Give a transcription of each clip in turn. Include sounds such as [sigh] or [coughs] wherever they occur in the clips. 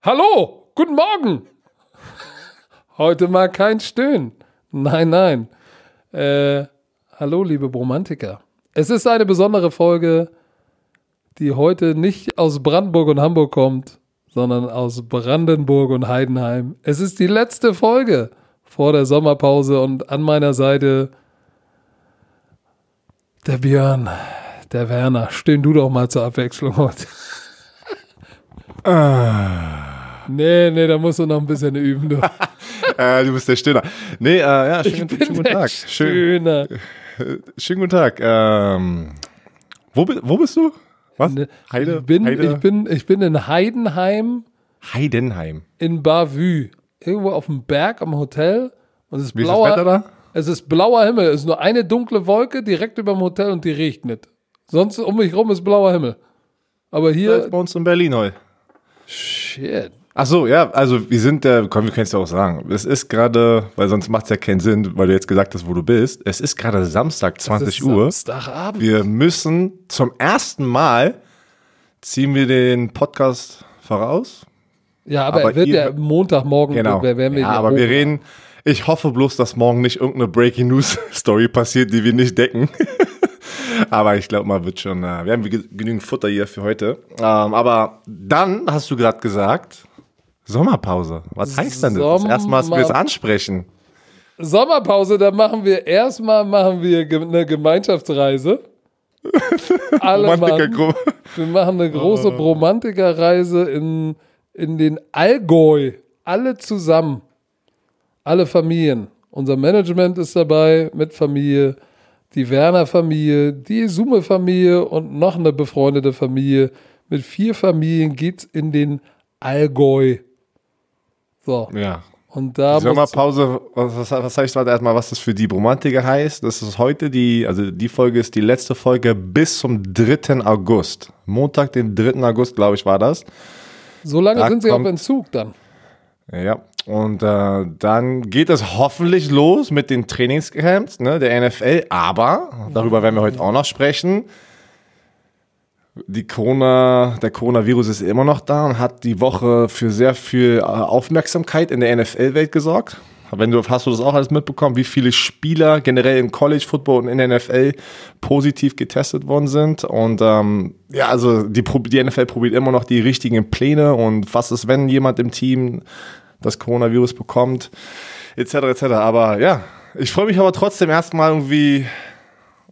Hallo, guten Morgen. Heute mal kein Stöhnen. Nein, nein. Äh, hallo, liebe Bromantiker. Es ist eine besondere Folge, die heute nicht aus Brandenburg und Hamburg kommt, sondern aus Brandenburg und Heidenheim. Es ist die letzte Folge vor der Sommerpause und an meiner Seite der Björn, der Werner. Stehen du doch mal zur Abwechslung heute. Nee, nee, da musst du noch ein bisschen üben. Du, [laughs] äh, du bist der Stöhner. Nee, äh, ja, schönen, schönen guten Tag. Schön, Stöhner. [laughs] schönen guten Tag. Ähm, wo, wo bist du? Was? Ne, Heide? ich, bin, Heide? ich, bin, ich bin in Heidenheim Heidenheim. in Bavü. Irgendwo auf dem Berg am Hotel. Und es ist Wie ist das Wetter blauer, da? es ist blauer Himmel. Es ist nur eine dunkle Wolke direkt über dem Hotel und die regnet. Sonst um mich rum ist blauer Himmel. Aber Das hier, ist bei uns in Berlin heute. shit. Ach so, ja, also wir sind, äh, komm, wir können es ja auch sagen. Es ist gerade, weil sonst macht es ja keinen Sinn, weil du jetzt gesagt hast, wo du bist. Es ist gerade Samstag, 20 Es ist Uhr. Samstagabend. Wir müssen zum ersten Mal ziehen wir den Podcast voraus. ja, aber, aber er wird ihr- ja Montagmorgen, Genau. wer- werden wir ja, aber wir reden. Ich hoffe bloß, dass morgen nicht irgendeine Breaking News [laughs] Story passiert, die wir nicht decken. [laughs] aber ich glaube mal, wird schon. Äh, wir haben ge- genügend Futter hier für heute. Ähm, aber dann hast du gerade gesagt. Sommerpause. Was heißt denn das? Das erste Mal, dass wir es ansprechen. Sommerpause, da machen wir erstmal machen wir eine Gemeinschaftsreise. [laughs] Alle Mann, wir machen eine große Bromantikerreise in, in den Allgäu. Alle zusammen. Alle Familien. Unser Management ist dabei mit Familie, die Werner-Familie, die Summe-Familie und noch eine befreundete Familie. Mit vier Familien geht's in den Allgäu. So. Ja. Und da Sommerpause, was, was, was heißt warte erstmal, was das für die Romantiker heißt? Das ist heute die, also die Folge ist die letzte Folge bis zum 3. August. Montag, den 3. August, glaube ich, war das. So lange Da sind sie auf kommt- Entzug dann. Ja, und äh, dann geht es hoffentlich los mit den Trainingscamps ne, der NFL, aber darüber werden wir heute auch noch sprechen. Die Corona, der Coronavirus ist immer noch da und hat die Woche für sehr viel äh, Aufmerksamkeit in der NFL-Welt gesorgt. Wenn du, hast du das auch alles mitbekommen, wie viele Spieler generell im College Football und in der NFL positiv getestet worden sind? Und ähm, ja, also die, die NFL probiert immer noch die richtigen Pläne und was ist, wenn jemand im Team das Coronavirus bekommt, etc. etc. Aber ja, ich freue mich aber trotzdem erstmal irgendwie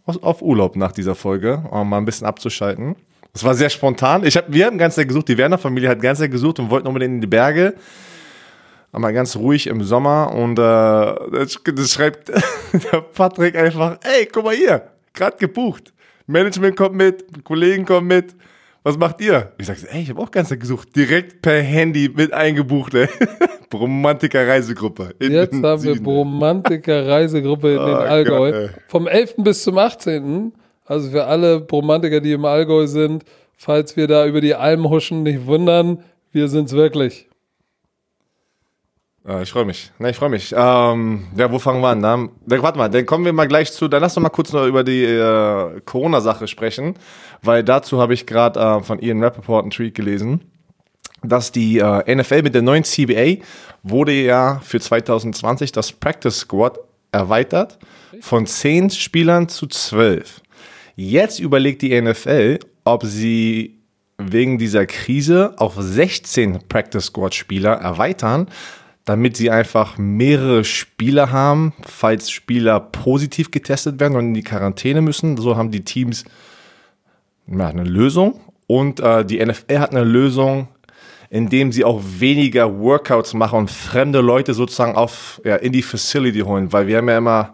auf Urlaub nach dieser Folge, um mal ein bisschen abzuschalten. Das war sehr spontan. Ich hab, wir haben ganz Zeit gesucht, die Werner-Familie hat ganz Zeit gesucht und wollten unbedingt in die Berge. Aber ganz ruhig im Sommer und äh, das, das schreibt [laughs] der Patrick einfach, ey, guck mal hier, gerade gebucht. Management kommt mit, Kollegen kommen mit. Was macht ihr? Ich sag, ey, ich habe auch ganz Zeit gesucht. Direkt per Handy mit eingebucht, ey. [laughs] Romantiker Reisegruppe. Jetzt haben wir Süden. Bromantiker Reisegruppe in den Oh Allgäu. Gott. Vom 11. bis zum 18. Also für alle Bromantiker, die im Allgäu sind, falls wir da über die Alm huschen, nicht wundern, wir sind's wirklich. Äh, ich freue mich. Na, ich freue mich. Ähm, ja, wo fangen wir an? Dann, warte mal, dann kommen wir mal gleich zu. Dann lass doch mal kurz noch über die äh, Corona-Sache sprechen, weil dazu habe ich gerade äh, von Ian Rappaport einen Tweet gelesen, dass die äh, NFL mit der neuen CBA wurde ja für 2020 das Practice Squad erweitert von 10 Spielern zu 12. Jetzt überlegt die NFL, ob sie wegen dieser Krise auf 16 Practice Squad Spieler erweitern, damit sie einfach mehrere Spieler haben, falls Spieler positiv getestet werden und in die Quarantäne müssen. So haben die Teams ja, eine Lösung und äh, die NFL hat eine Lösung, indem sie auch weniger Workouts machen und fremde Leute sozusagen auf, ja, in die Facility holen, weil wir haben ja immer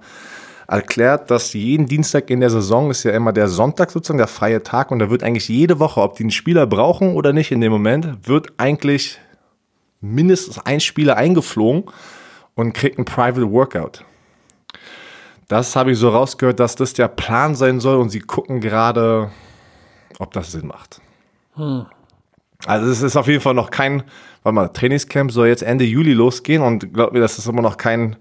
erklärt, dass jeden Dienstag in der Saison ist ja immer der Sonntag sozusagen, der freie Tag und da wird eigentlich jede Woche, ob die einen Spieler brauchen oder nicht in dem Moment, wird eigentlich mindestens ein Spieler eingeflogen und kriegt ein Private Workout. Das habe ich so rausgehört, dass das der Plan sein soll und sie gucken gerade, ob das Sinn macht. Also es ist auf jeden Fall noch kein, warte mal, Trainingscamp soll jetzt Ende Juli losgehen und glaub mir, das ist immer noch kein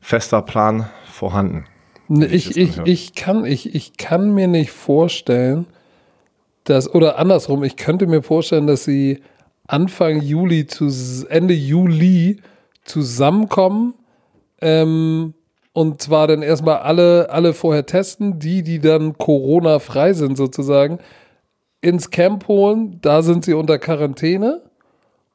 fester Plan vorhanden. Ich, ich, ich, kann, ich, ich kann mir nicht vorstellen, dass, oder andersrum, ich könnte mir vorstellen, dass sie Anfang Juli zu Ende Juli zusammenkommen. Ähm, und zwar dann erstmal alle, alle vorher testen, die, die dann Corona-frei sind sozusagen, ins Camp holen. Da sind sie unter Quarantäne.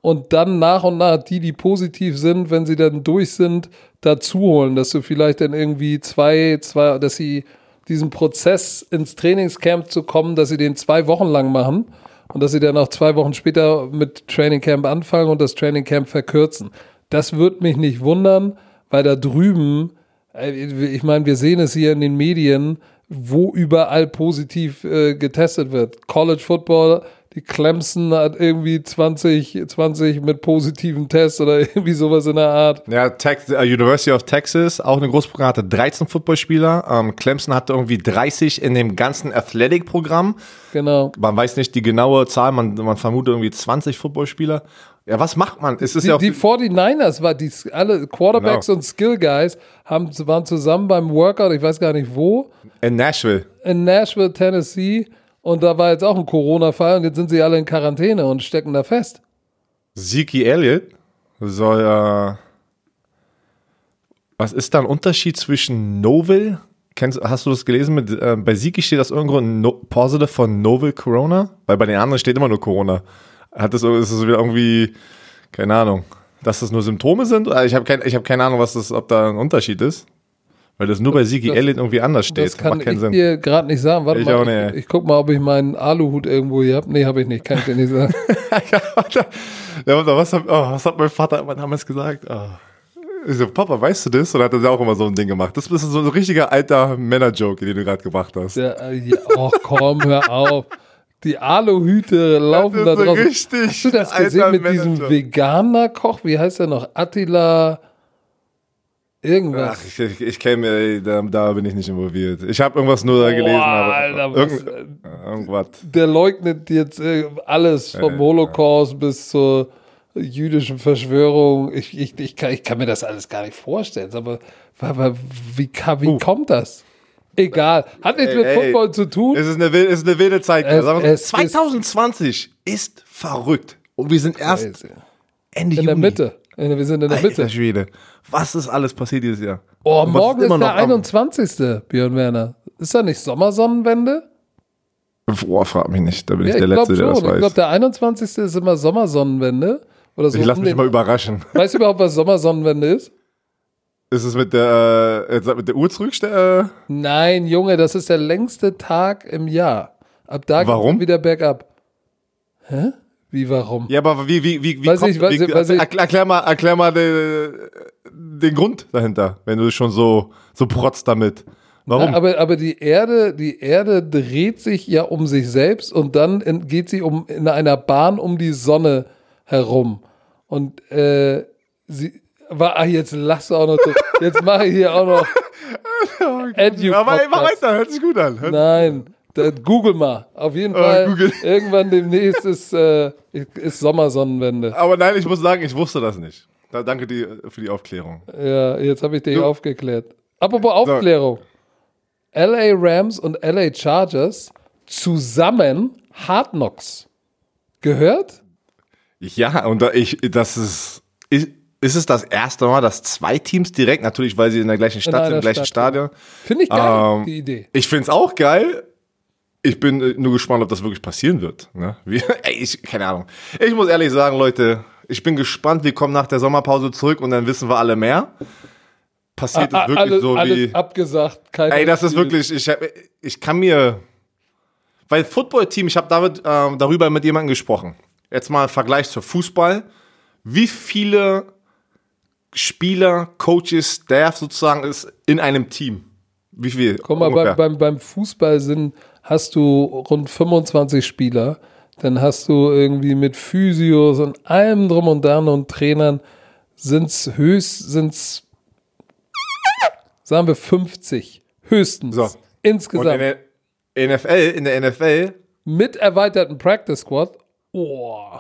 Und dann nach und nach die, die positiv sind, wenn sie dann durch sind, dazu holen, dass du vielleicht dann irgendwie zwei, zwei, dass sie diesen Prozess ins Trainingscamp zu kommen, dass sie den zwei Wochen lang machen und dass sie dann auch zwei Wochen später mit Trainingcamp anfangen und das Trainingcamp verkürzen. Das würde mich nicht wundern, weil da drüben, äh, ich meine, wir sehen es hier in den Medien, wo überall positiv äh, getestet wird. College Football, die Clemson hat irgendwie 20, 20 mit positiven Tests oder [laughs] irgendwie sowas in der Art. Ja, Tex, uh, University of Texas, auch eine Großprogramm, hatte 13 Footballspieler. Ähm, Clemson hatte irgendwie 30 in dem ganzen Athletic-Programm. Genau. Man weiß nicht die genaue Zahl, man, man vermutet irgendwie 20 Footballspieler. Ja, was macht man? Es ist die, ja auch die 49ers, war die, alle Quarterbacks Genau. und Skill Guys haben, waren zusammen beim Workout, ich weiß gar nicht wo, in Nashville. in Nashville, Tennessee. Und da war jetzt auch ein Corona-Fall und jetzt sind sie alle in Quarantäne und stecken da fest. Zeke Elliott soll, äh, was ist da ein Unterschied zwischen Novel? Kennst, hast du das gelesen? Mit, äh, bei Zeke steht das irgendwo no, positive von Novel Corona? Weil bei den anderen steht immer nur Corona. Hat das, ist das wieder irgendwie, keine Ahnung, dass das nur Symptome sind? Oder Ich habe kein, ich hab keine Ahnung, was das, ob da ein Unterschied ist. Weil das nur bei Das- Elliott irgendwie anders steht. Das kann Macht keinen ich Sinn. dir gerade nicht sagen. Warte Ich mal, auch ich, nicht. ich guck mal, ob ich meinen Aluhut irgendwo hier habe. Nee, habe ich nicht. Kann ich dir nicht sagen. ja, [laughs] warte. Ja, warte, was, hat, oh, was hat mein Vater damals gesagt? Oh. Ich so, Papa, weißt du das? Und hat er auch immer so ein Ding gemacht. Das ist so ein richtiger alter Männer-Joke, den du gerade gebracht hast. Der, äh, ja, oh komm, hör auf. Die Aluhüte laufen da draußen. richtig Hast du das alter gesehen mit diesem Manager. Veganer-Koch? Wie heißt der noch? Attila irgendwas. Ach, ich, ich, ich kenne mir, da, da bin ich nicht involviert. Ich habe irgendwas nur da gelesen, aber Alter, was, irgend, irgendwas. der leugnet jetzt äh, alles vom Holocaust bis zur jüdischen Verschwörung. Ich, ich, ich, kann, ich kann mir das alles gar nicht vorstellen. Aber, aber wie, kann, wie kommt das? Egal. Hat nichts Ey, mit ey. Football zu tun. Es ist eine, wil- es ist eine wilde Zeit. Es- es ist- 2020 ist, verrückt. Und wir sind erst Crazy. Ende In der Juni. Mitte. In der- Wir sind in der Alter Mitte. Schwede. Was ist alles passiert dieses Jahr? Oh, Und morgen ist immer der noch am- 21. Björn Werner. Ist da nicht Sommersonnenwende? Boah, frag mich nicht. Da bin Ja, ich ich der glaube Letzte, der das Ich weiß. glaube, der 21. ist immer Sommersonnenwende. Oder so. ich lass um mich den- mal überraschen. Weißt du überhaupt, was Sommersonnenwende ist? Ist es mit der, äh, mit der Uhr zurückstellen? Nein, Junge, das ist der längste Tag im Jahr. Ab da Warum? wieder bergab. Hä? Wie warum? Ja, aber wie, wie, wie, wie Weiß kommt, ich, weiß wie, ich, weiß erklär, erklär mal, erklär mal den, den Grund dahinter, wenn du schon so, so protzt damit. Warum? Na, aber, aber die Erde, die Erde dreht sich ja um sich selbst und dann geht sie um in einer Bahn um die Sonne herum. Und äh, sie war, ah, jetzt lass auch noch, so- jetzt mache ich hier auch noch Edu aber ey, mach weiter, hört sich gut an. Hört- Nein, da, google mal. Auf jeden Oh, Fall. Google. [laughs] Irgendwann demnächst ist, äh, ist Sommersonnenwende. Aber nein, ich muss sagen, ich wusste das nicht. Da, danke dir für die Aufklärung. Ja, jetzt habe ich dich Du- aufgeklärt. Apropos Aufklärung. LA Rams und LA Chargers zusammen Hard Knocks. Gehört? Ja, und da ich, das ist, ist, ist es das erste Mal, dass zwei Teams direkt, natürlich, weil sie in der gleichen Stadt sind, im gleichen Stadt, Stadion. Finde ich geil, Ähm, die Idee. Ich finde es auch geil. Ich bin äh, nur gespannt, ob das wirklich passieren wird. Ne? Wie, [laughs] ey, ich, keine Ahnung. Ich muss ehrlich sagen, Leute, ich bin gespannt. Wir kommen nach der Sommerpause zurück und dann wissen wir alle mehr. Passiert es wirklich alles, so alles wie. abgesagt. Keiner Ey, das ist wirklich. Ich, ich kann mir. Weil Football-Team, ich habe damit, ähm, darüber mit jemandem gesprochen. Jetzt mal im Vergleich zu Fußball. Wie viele Spieler, Coaches, Staff sozusagen ist in einem Team? Wie viel? Guck mal, ungefähr? beim, beim, Fußball sind, hast du rund 25 Spieler. Dann hast du irgendwie mit Physios und allem drum und dran und Trainern sind's höchst, sind's, sagen wir 50. Höchstens. So. Und Insgesamt. in der NFL, in der NFL mit erweiterten Practice Squad. Oh.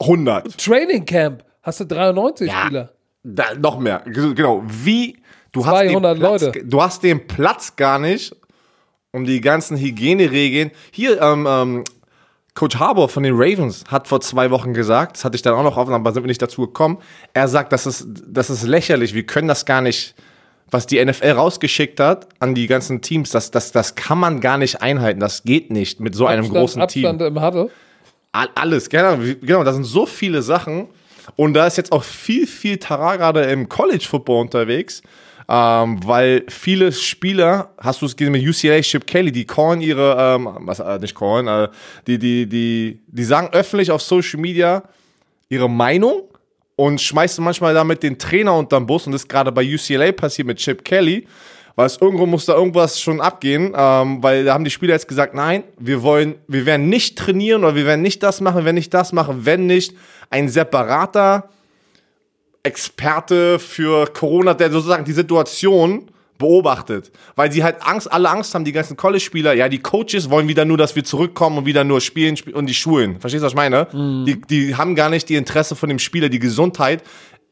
100. Training Camp. Hast du 93 Spieler? Da, noch mehr. Genau. Wie du hast, den 200 Platz, Leute. du hast den Platz gar nicht, um die ganzen Hygieneregeln. Hier, ähm, ähm, Coach Harbour von den Ravens hat vor zwei Wochen gesagt, das hatte ich dann auch noch auf, aber sind wir nicht dazu gekommen. Er sagt, das ist, das ist lächerlich. Wir können das gar nicht, was die NFL rausgeschickt hat an die ganzen Teams, das, das, das kann man gar nicht einhalten. Das geht nicht mit so einem Abstand, großen Abstand Team. im Huddle. All- Alles, genau, genau, da sind so viele Sachen. Und da ist jetzt auch viel, viel Tara gerade im College Football unterwegs, ähm, weil viele Spieler, hast du es gesehen mit UCLA, Chip Kelly, die callen ihre, ähm, was, äh, nicht callen, äh, die, die, die, die sagen öffentlich auf Social Media ihre Meinung und schmeißen manchmal damit den Trainer unterm Bus. Und das ist gerade bei UCLA passiert mit Chip Kelly, weil es irgendwo muss da irgendwas schon abgehen, ähm, weil da haben die Spieler jetzt gesagt, nein, wir wollen, wir werden nicht trainieren oder wir werden nicht das machen, werden nicht das machen, wenn nicht ein separater Experte für Corona, der sozusagen die Situation beobachtet, weil sie halt Angst, alle Angst haben, die ganzen College-Spieler, ja, die Coaches wollen wieder nur, dass wir zurückkommen und wieder nur spielen spiel und die Schulen. Verstehst du, was ich meine? Die, die haben gar nicht die Interesse von dem Spieler, die Gesundheit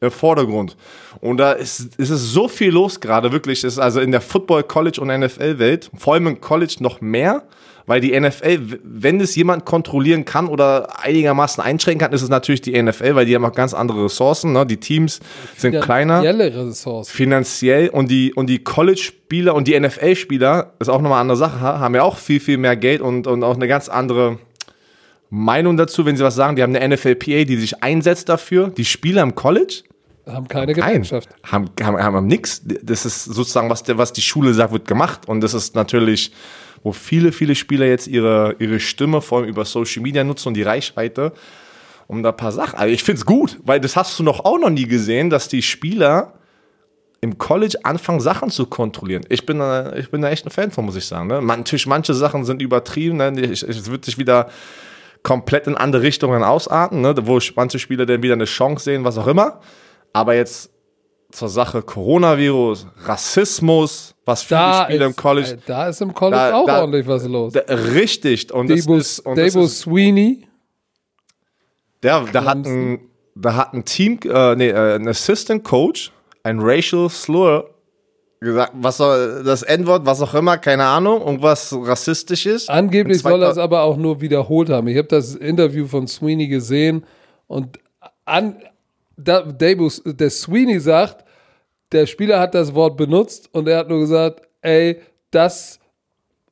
im Vordergrund. Und da ist, ist es so viel los gerade, wirklich. Es ist also in der Football, College und NFL-Welt, vor allem im College noch mehr, weil die NFL, wenn es jemand kontrollieren kann oder einigermaßen einschränken kann, ist es natürlich die NFL, weil die haben auch ganz andere Ressourcen. Ne? Die Teams sind kleiner Finanzielle Ressourcen. finanziell und die, und die College-Spieler und die NFL-Spieler, ist auch nochmal eine andere Sache, ha- haben ja auch viel, viel mehr Geld und, und auch eine ganz andere Meinung dazu, wenn sie was sagen. Die haben eine NFLPA, die sich einsetzt dafür. Die Spieler im College Haben keine Nein, Gemeinschaft. haben, haben, haben nix. Das ist sozusagen, was, der, was die Schule sagt, wird gemacht. Und das ist natürlich, wo viele, viele Spieler jetzt ihre, ihre Stimme vor allem über Social Media nutzen und die Reichweite, um da ein paar Sachen. Also ich finde es gut, weil das hast du noch auch noch nie gesehen, dass die Spieler im College anfangen, Sachen zu kontrollieren. Ich bin, äh, ich bin da echt ein Fan von, muss ich sagen. Ne? Natürlich, manche Sachen sind übertrieben. Ne? Ich- Es wird sich wieder komplett in andere Richtungen ausarten, ne? wo manche Spieler dann wieder eine Chance sehen, was auch immer. Aber jetzt zur Sache Coronavirus, Rassismus, was viele Da Spieler im ist, College. äh, da ist im College Da- auch da- ordentlich was los. Da, richtig. Und das Dabo, ist, und ist Sweeney, der, da hat ein, da hat ein Team, äh, nee, äh, ein Assistant Coach, ein Racial Slur gesagt, was soll das N-Wort, was auch immer, keine Ahnung, irgendwas rassistisches. Angeblich soll er es aber auch nur wiederholt haben. Ich habe das Interview von Sweeney gesehen und an, da, Dabo, der Sweeney sagt, der Spieler hat das Wort benutzt und er hat nur gesagt, ey, das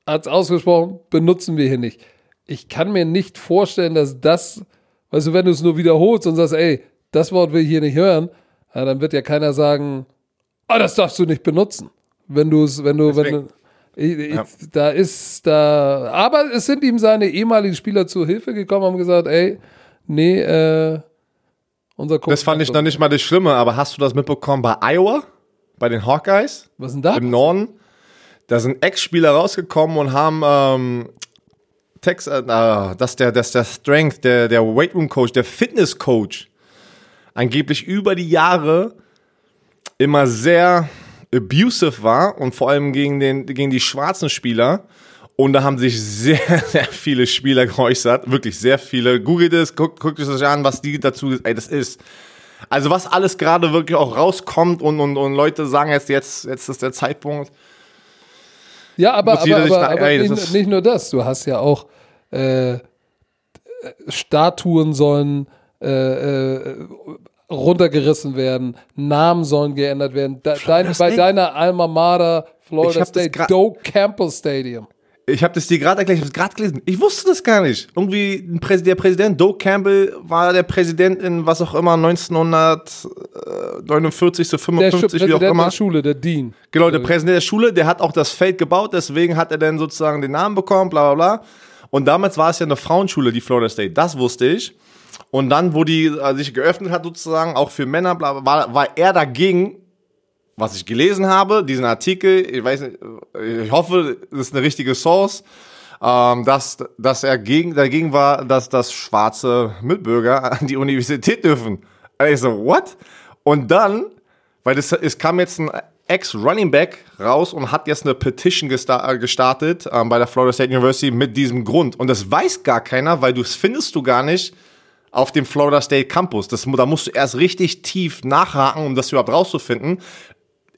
hat's ausgesprochen, benutzen wir hier nicht. Ich kann mir nicht vorstellen, dass das, weißt du, wenn du es nur wiederholst und sagst, ey, das Wort will ich hier nicht hören, ja, dann wird ja keiner sagen, ah, das darfst du nicht benutzen. Wenn du es, wenn du, wenn Deswegen. du, ich, ich, da ist da, aber es sind ihm seine ehemaligen Spieler zu Hilfe gekommen, haben gesagt, ey, nee, äh, unser Coach. Das fand ich noch nicht mal das Schlimme, aber hast du das mitbekommen bei Iowa? Bei den Hawkeyes? Was ist denn da? Im Norden? Da sind Ex-Spieler rausgekommen und haben ähm, Text, äh, dass der, dass der Strength, der, der Weight Room Coach, der Fitness Coach angeblich über die Jahre immer sehr abusive war und vor allem gegen, den, gegen die schwarzen Spieler. Und da haben sich sehr, [laughs] sehr viele Spieler geäußert. Wirklich sehr viele. Googelt es, guckt, guckt es euch an, was die dazu, ey, das ist. Also was alles gerade wirklich auch rauskommt und, und, und Leute sagen jetzt, jetzt, jetzt ist der Zeitpunkt. Ja, aber, aber, aber, da- aber ey, nicht, nicht nur das. Du hast ja auch äh, Statuen sollen äh, äh, runtergerissen werden, Namen sollen geändert werden. Dein, bei deiner Alma Mater, Florida State, Doak Campbell Stadium. Ich habe das dir gerade erklärt, ich habe gerade gelesen. Ich wusste das gar nicht. Irgendwie der Präsident, Doe Campbell, war der Präsident in was auch immer, 1949 zu Der Schu- 55, wie auch Präsident immer. der Schule, der Dean. Genau, der Präsident der Schule, der hat auch das Feld gebaut, deswegen hat er dann sozusagen den Namen bekommen, bla bla bla. Und damals war es ja eine Frauenschule, die Florida State, das wusste ich. Und dann, wo die äh, sich geöffnet hat, sozusagen, auch für Männer, bla, war, war er dagegen, was ich gelesen habe, diesen Artikel, ich weiß nicht, ich hoffe, das ist eine richtige Source, ähm, dass, dass er gegen, dagegen war, dass das schwarze Mitbürger [laughs] an die Universität dürfen. Ich so, what? Und dann, weil das, es kam jetzt ein Ex-Running Back raus und hat jetzt eine Petition gesta gestartet ähm, bei der Florida State University mit diesem Grund. Und das weiß gar keiner, weil du es findest du gar nicht auf dem Florida State Campus. Das, da musst du erst richtig tief nachhaken, um das überhaupt rauszufinden.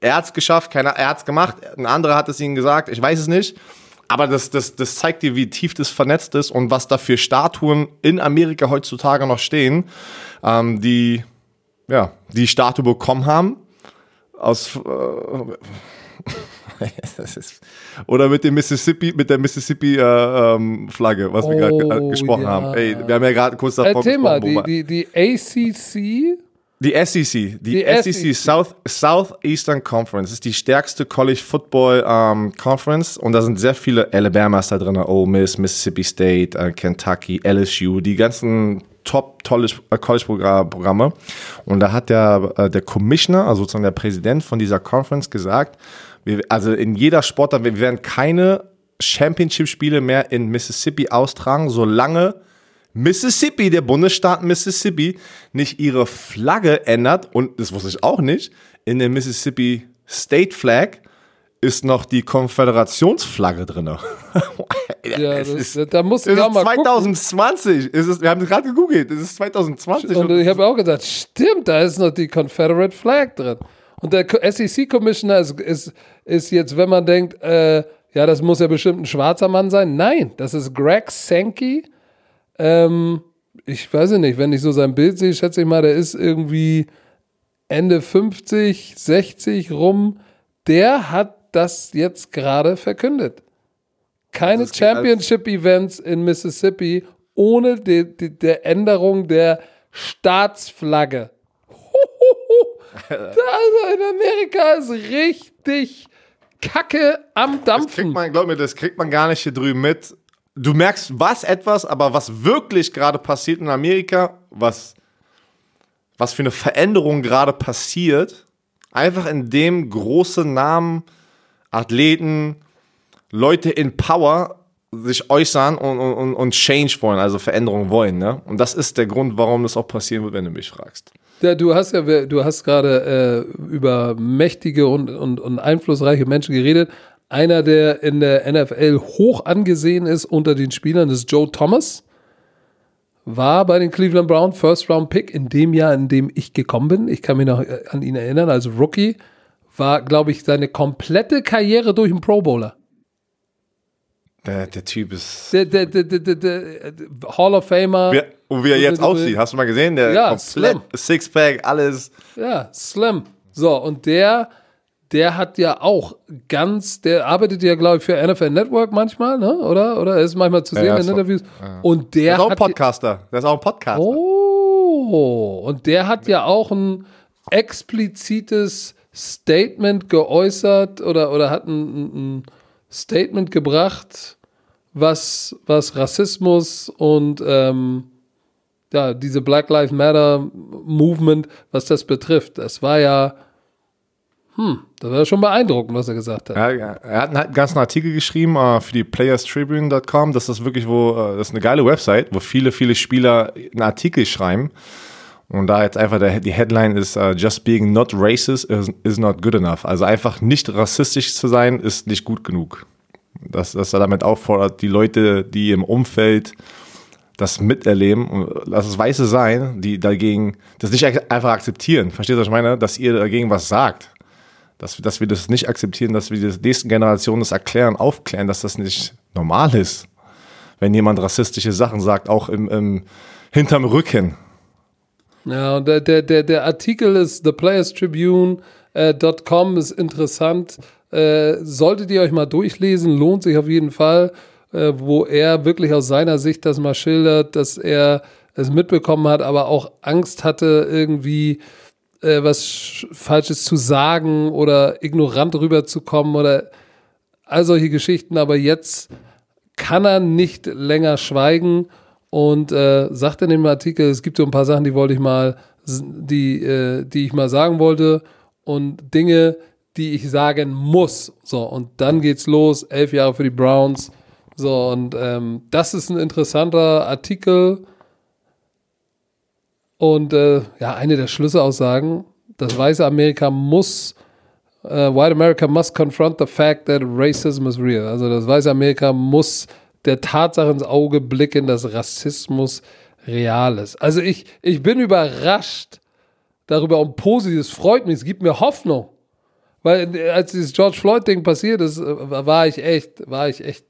Er hat es geschafft, keiner, er hat es gemacht, ein anderer hat es ihnen gesagt, ich weiß es nicht. Aber das, das, das zeigt dir, wie tief das vernetzt ist und was da für Statuen in Amerika heutzutage noch stehen, ähm, die ja, die Statue bekommen haben. Aus äh, [laughs] ist, oder mit dem Mississippi, mit der Mississippi äh, ähm, Flagge, was wir gerade Oh, gesprochen ja. haben. Ey, wir haben ja gerade kurz davor Erzähl gesprochen. wo die, die, die ACC, Die SEC, die, Die SEC, SEC. South, Southeastern Conference ist die stärkste College Football ähm, Conference und da sind sehr viele Alabamas da drin, Ole Miss, Mississippi State, äh, Kentucky, LSU, die ganzen Top College äh, College-Programme. Und da hat der, äh, der Commissioner, also sozusagen der Präsident von dieser Conference gesagt, wir, also in jeder Sportart, wir werden keine Championship-Spiele mehr in Mississippi austragen, solange Mississippi, der Bundesstaat Mississippi, nicht ihre Flagge ändert, und das wusste ich auch nicht, in der Mississippi State Flag ist noch die Konföderationsflagge drin. [laughs] ja, das, ist, da muss ich auch mal gucken. 2020. Es ist, wir haben es gerade gegoogelt. Es ist 2020. Und ich habe auch gesagt, stimmt, da ist noch die Confederate Flag drin. Und der SEC-Commissioner ist, ist, ist jetzt, wenn man denkt, äh, ja, das muss ja bestimmt ein schwarzer Mann sein. Nein, das ist Greg Sankey. Ähm, ich weiß ja nicht, wenn ich so sein Bild sehe, schätze ich mal, der ist irgendwie Ende 50, 60 rum. Der hat das jetzt gerade verkündet. Keine Also Championship-Events in Mississippi ohne die, die, der Änderung der Staatsflagge. [laughs] da also in Amerika ist richtig Kacke am kriegt Dampfen. man, glaub mir, das kriegt man gar nicht hier drüben mit. Du merkst was etwas, aber was wirklich gerade passiert in Amerika, was, was für eine Veränderung gerade passiert, einfach indem große Namen, Athleten, Leute in Power sich äußern und, und, und- Change wollen, also Veränderung wollen. Ne? Und das ist der Grund, warum das auch passieren wird, wenn du mich fragst. Ja, du hast ja, du hast gerade äh, über mächtige und, und, und einflussreiche Menschen geredet. Einer, der in der NFL hoch angesehen ist unter den Spielern, ist Joe Thomas. War bei den Cleveland Browns First Round Pick in dem Jahr, in dem ich gekommen bin. Ich kann mich noch äh, an ihn erinnern, als Rookie. War, glaube ich, seine komplette Karriere durch einen Pro Bowler. Der, der Typ ist. Der, der, der, der, der, der Hall of Famer. Wie, und wie er jetzt aussieht, hast du mal gesehen? Der Ja, komplett slim. Sixpack, alles. Ja, Slim. So, und der, der hat ja auch ganz, der arbeitet ja, glaube ich, für NFL Network manchmal, ne? Oder? Oder er ist manchmal zu sehen ja, in so. Interviews. Und der, Der ist auch ein. Podcaster. Der ist auch ein Podcaster. Oh, und der hat ja auch ein explizites Statement geäußert oder, oder hat ein, ein, ein Statement gebracht, was, was Rassismus und ähm, ja, diese Black Lives Matter Movement, was das betrifft. Das war ja, hm, das war schon beeindruckend, was er gesagt hat. Ja, er hat einen halt ganzen Artikel geschrieben äh, für die playerstribune.com. Das ist wirklich, wo, äh, das ist eine geile Website, wo viele, viele Spieler einen Artikel schreiben. Und da jetzt einfach der, die Headline ist, uh, just being not racist is, is not good enough. Also einfach nicht rassistisch zu sein, ist nicht gut genug. Dass, dass er damit auffordert, die Leute, die im Umfeld das miterleben, lass es Weiße sein, die dagegen das nicht einfach akzeptieren. Verstehst du, was ich meine? Dass ihr dagegen was sagt. Dass, wir- dass wir das nicht akzeptieren, dass wir der nächsten Generation das erklären, aufklären, dass das nicht normal ist. Wenn jemand rassistische Sachen sagt, auch im, im hinterm Rücken. Ja, und der, der, der, Artikel ist theplayerstribune.com, ist interessant. Äh, solltet ihr euch mal durchlesen, lohnt sich auf jeden Fall, äh, wo er wirklich aus seiner Sicht das mal schildert, dass er es mitbekommen hat, aber auch Angst hatte, irgendwie äh, was Sch- Falsches zu sagen oder ignorant rüberzukommen oder all solche Geschichten. Aber jetzt kann er nicht länger schweigen und äh, sagt in dem Artikel, es gibt so ein paar Sachen, die wollte ich mal, die, äh, die ich mal sagen wollte und Dinge, die ich sagen muss. So, und dann geht's los, elf Jahre für die Browns. So, und ähm, das ist ein interessanter Artikel. Und äh, ja, eine der Schlüsselaussagen, das weiße Amerika muss uh, white America must confront the fact that racism is real. Also das weiße Amerika muss der Tatsache ins Auge blicken, dass Rassismus real ist. Also ich, ich bin überrascht darüber und positiv, es freut mich, es gibt mir Hoffnung, Weil äh, als dieses George Floyd-Ding passiert ist, äh, war ich echt, war ich echt,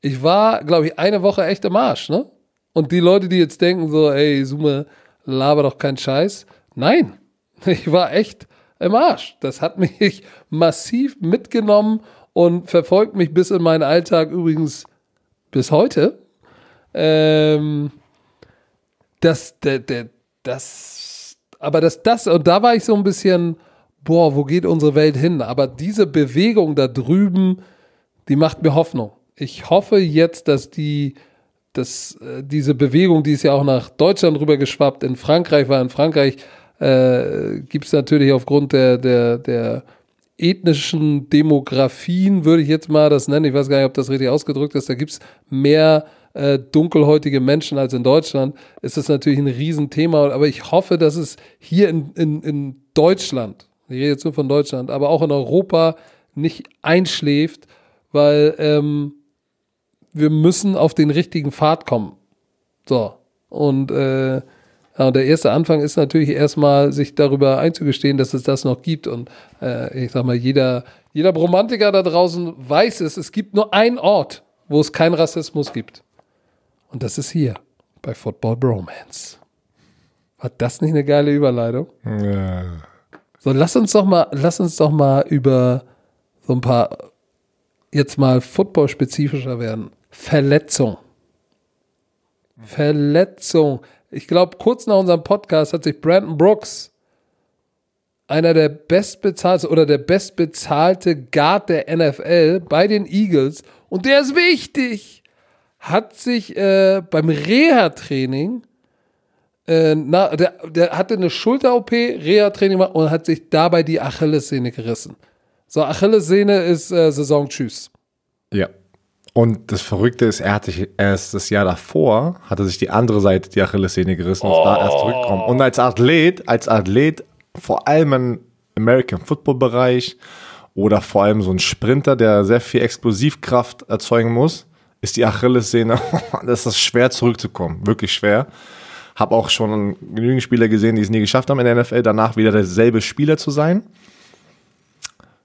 ich war, glaube ich, eine Woche echt im Arsch, ne? Und die Leute, die jetzt denken so, ey, Summe, laber doch keinen Scheiß. Nein, [laughs] ich war echt im Arsch. Das hat mich [laughs] massiv mitgenommen und verfolgt mich bis in meinen Alltag übrigens bis heute. Ähm, das, der, der, das, aber das, das, und da war ich so ein bisschen, boah, wo geht unsere Welt hin? Aber diese Bewegung da drüben, die macht mir Hoffnung. Ich hoffe jetzt, dass die, dass äh, diese Bewegung, die ist ja auch nach Deutschland rüber geschwappt, in Frankreich war, in Frankreich äh, gibt es natürlich aufgrund der, der, der ethnischen Demografien, würde ich jetzt mal das nennen, ich weiß gar nicht, ob das richtig ausgedrückt ist, da gibt es mehr äh, dunkelhäutige Menschen als in Deutschland, ist das natürlich ein Riesenthema. Aber ich hoffe, dass es hier in, in, in Deutschland, ich rede jetzt nur von Deutschland, aber auch in Europa nicht einschläft, weil ähm, wir müssen auf den richtigen Pfad kommen. So. Und äh, ja, der erste Anfang ist natürlich erstmal, sich darüber einzugestehen, dass es das noch gibt. Und äh, ich sag mal, jeder, jeder Romantiker da draußen weiß es, es gibt nur einen Ort, wo es keinen Rassismus gibt. Und das ist hier bei Football Bromance. War das nicht eine geile Überleitung? Ja. So, lass uns doch mal, lass uns doch mal über so ein paar jetzt mal football-spezifischer werden. Verletzung. Verletzung. Ich glaube, kurz nach unserem Podcast hat sich Brandon Brooks, einer der bestbezahlte oder der bestbezahlte Guard der NFL bei den Eagles, und der ist wichtig hat sich äh, beim Reha-Training, äh, der, der hatte eine Schulter-OP, Reha-Training gemacht und hat sich dabei die Achillessehne gerissen. So, Achillessehne ist äh, Saison Tschüss. Ja. Und das Verrückte ist, er hat sich erst das Jahr davor, hatte sich die andere Seite die Achillessehne gerissen und oh. da erst zurückgekommen. Und als Athlet, als Athlet, vor allem im American Football Bereich oder vor allem so ein Sprinter, der sehr viel Explosivkraft erzeugen muss, ist die Achillessehne, [laughs] das ist schwer zurückzukommen, wirklich schwer. Habe auch schon genügend Spieler gesehen, die es nie geschafft haben in der NFL, danach wieder derselbe Spieler zu sein.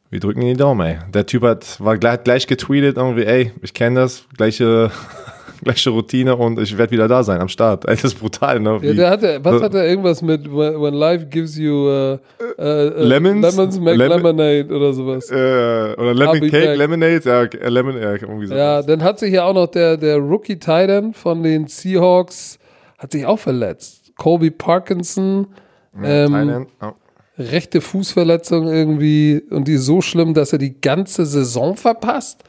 Wir drücken in die Daumen, ey. Der Typ hat, war gleich, gleich getweetet, irgendwie, ey, ich kenne das, gleiche, [laughs] gleiche Routine und ich werde wieder da sein am Start. Ey, das ist brutal, ne? Wie, ja, der hatte, was hat er irgendwas mit when, when life gives you uh, uh, uh, Lemons, Lemons make Lemon, Lemonade oder sowas. Äh, oder Lemon Cake, Cake, Lemonade, ja, äh, Lemon, ja, irgendwie so. Ja, dann hat sich ja auch noch der, der Rookie Titan von den Seahawks, hat sich auch verletzt. Colby Parkinson. Ja, ähm, oh. Rechte Fußverletzung irgendwie und die ist so schlimm, dass er die ganze Saison verpasst.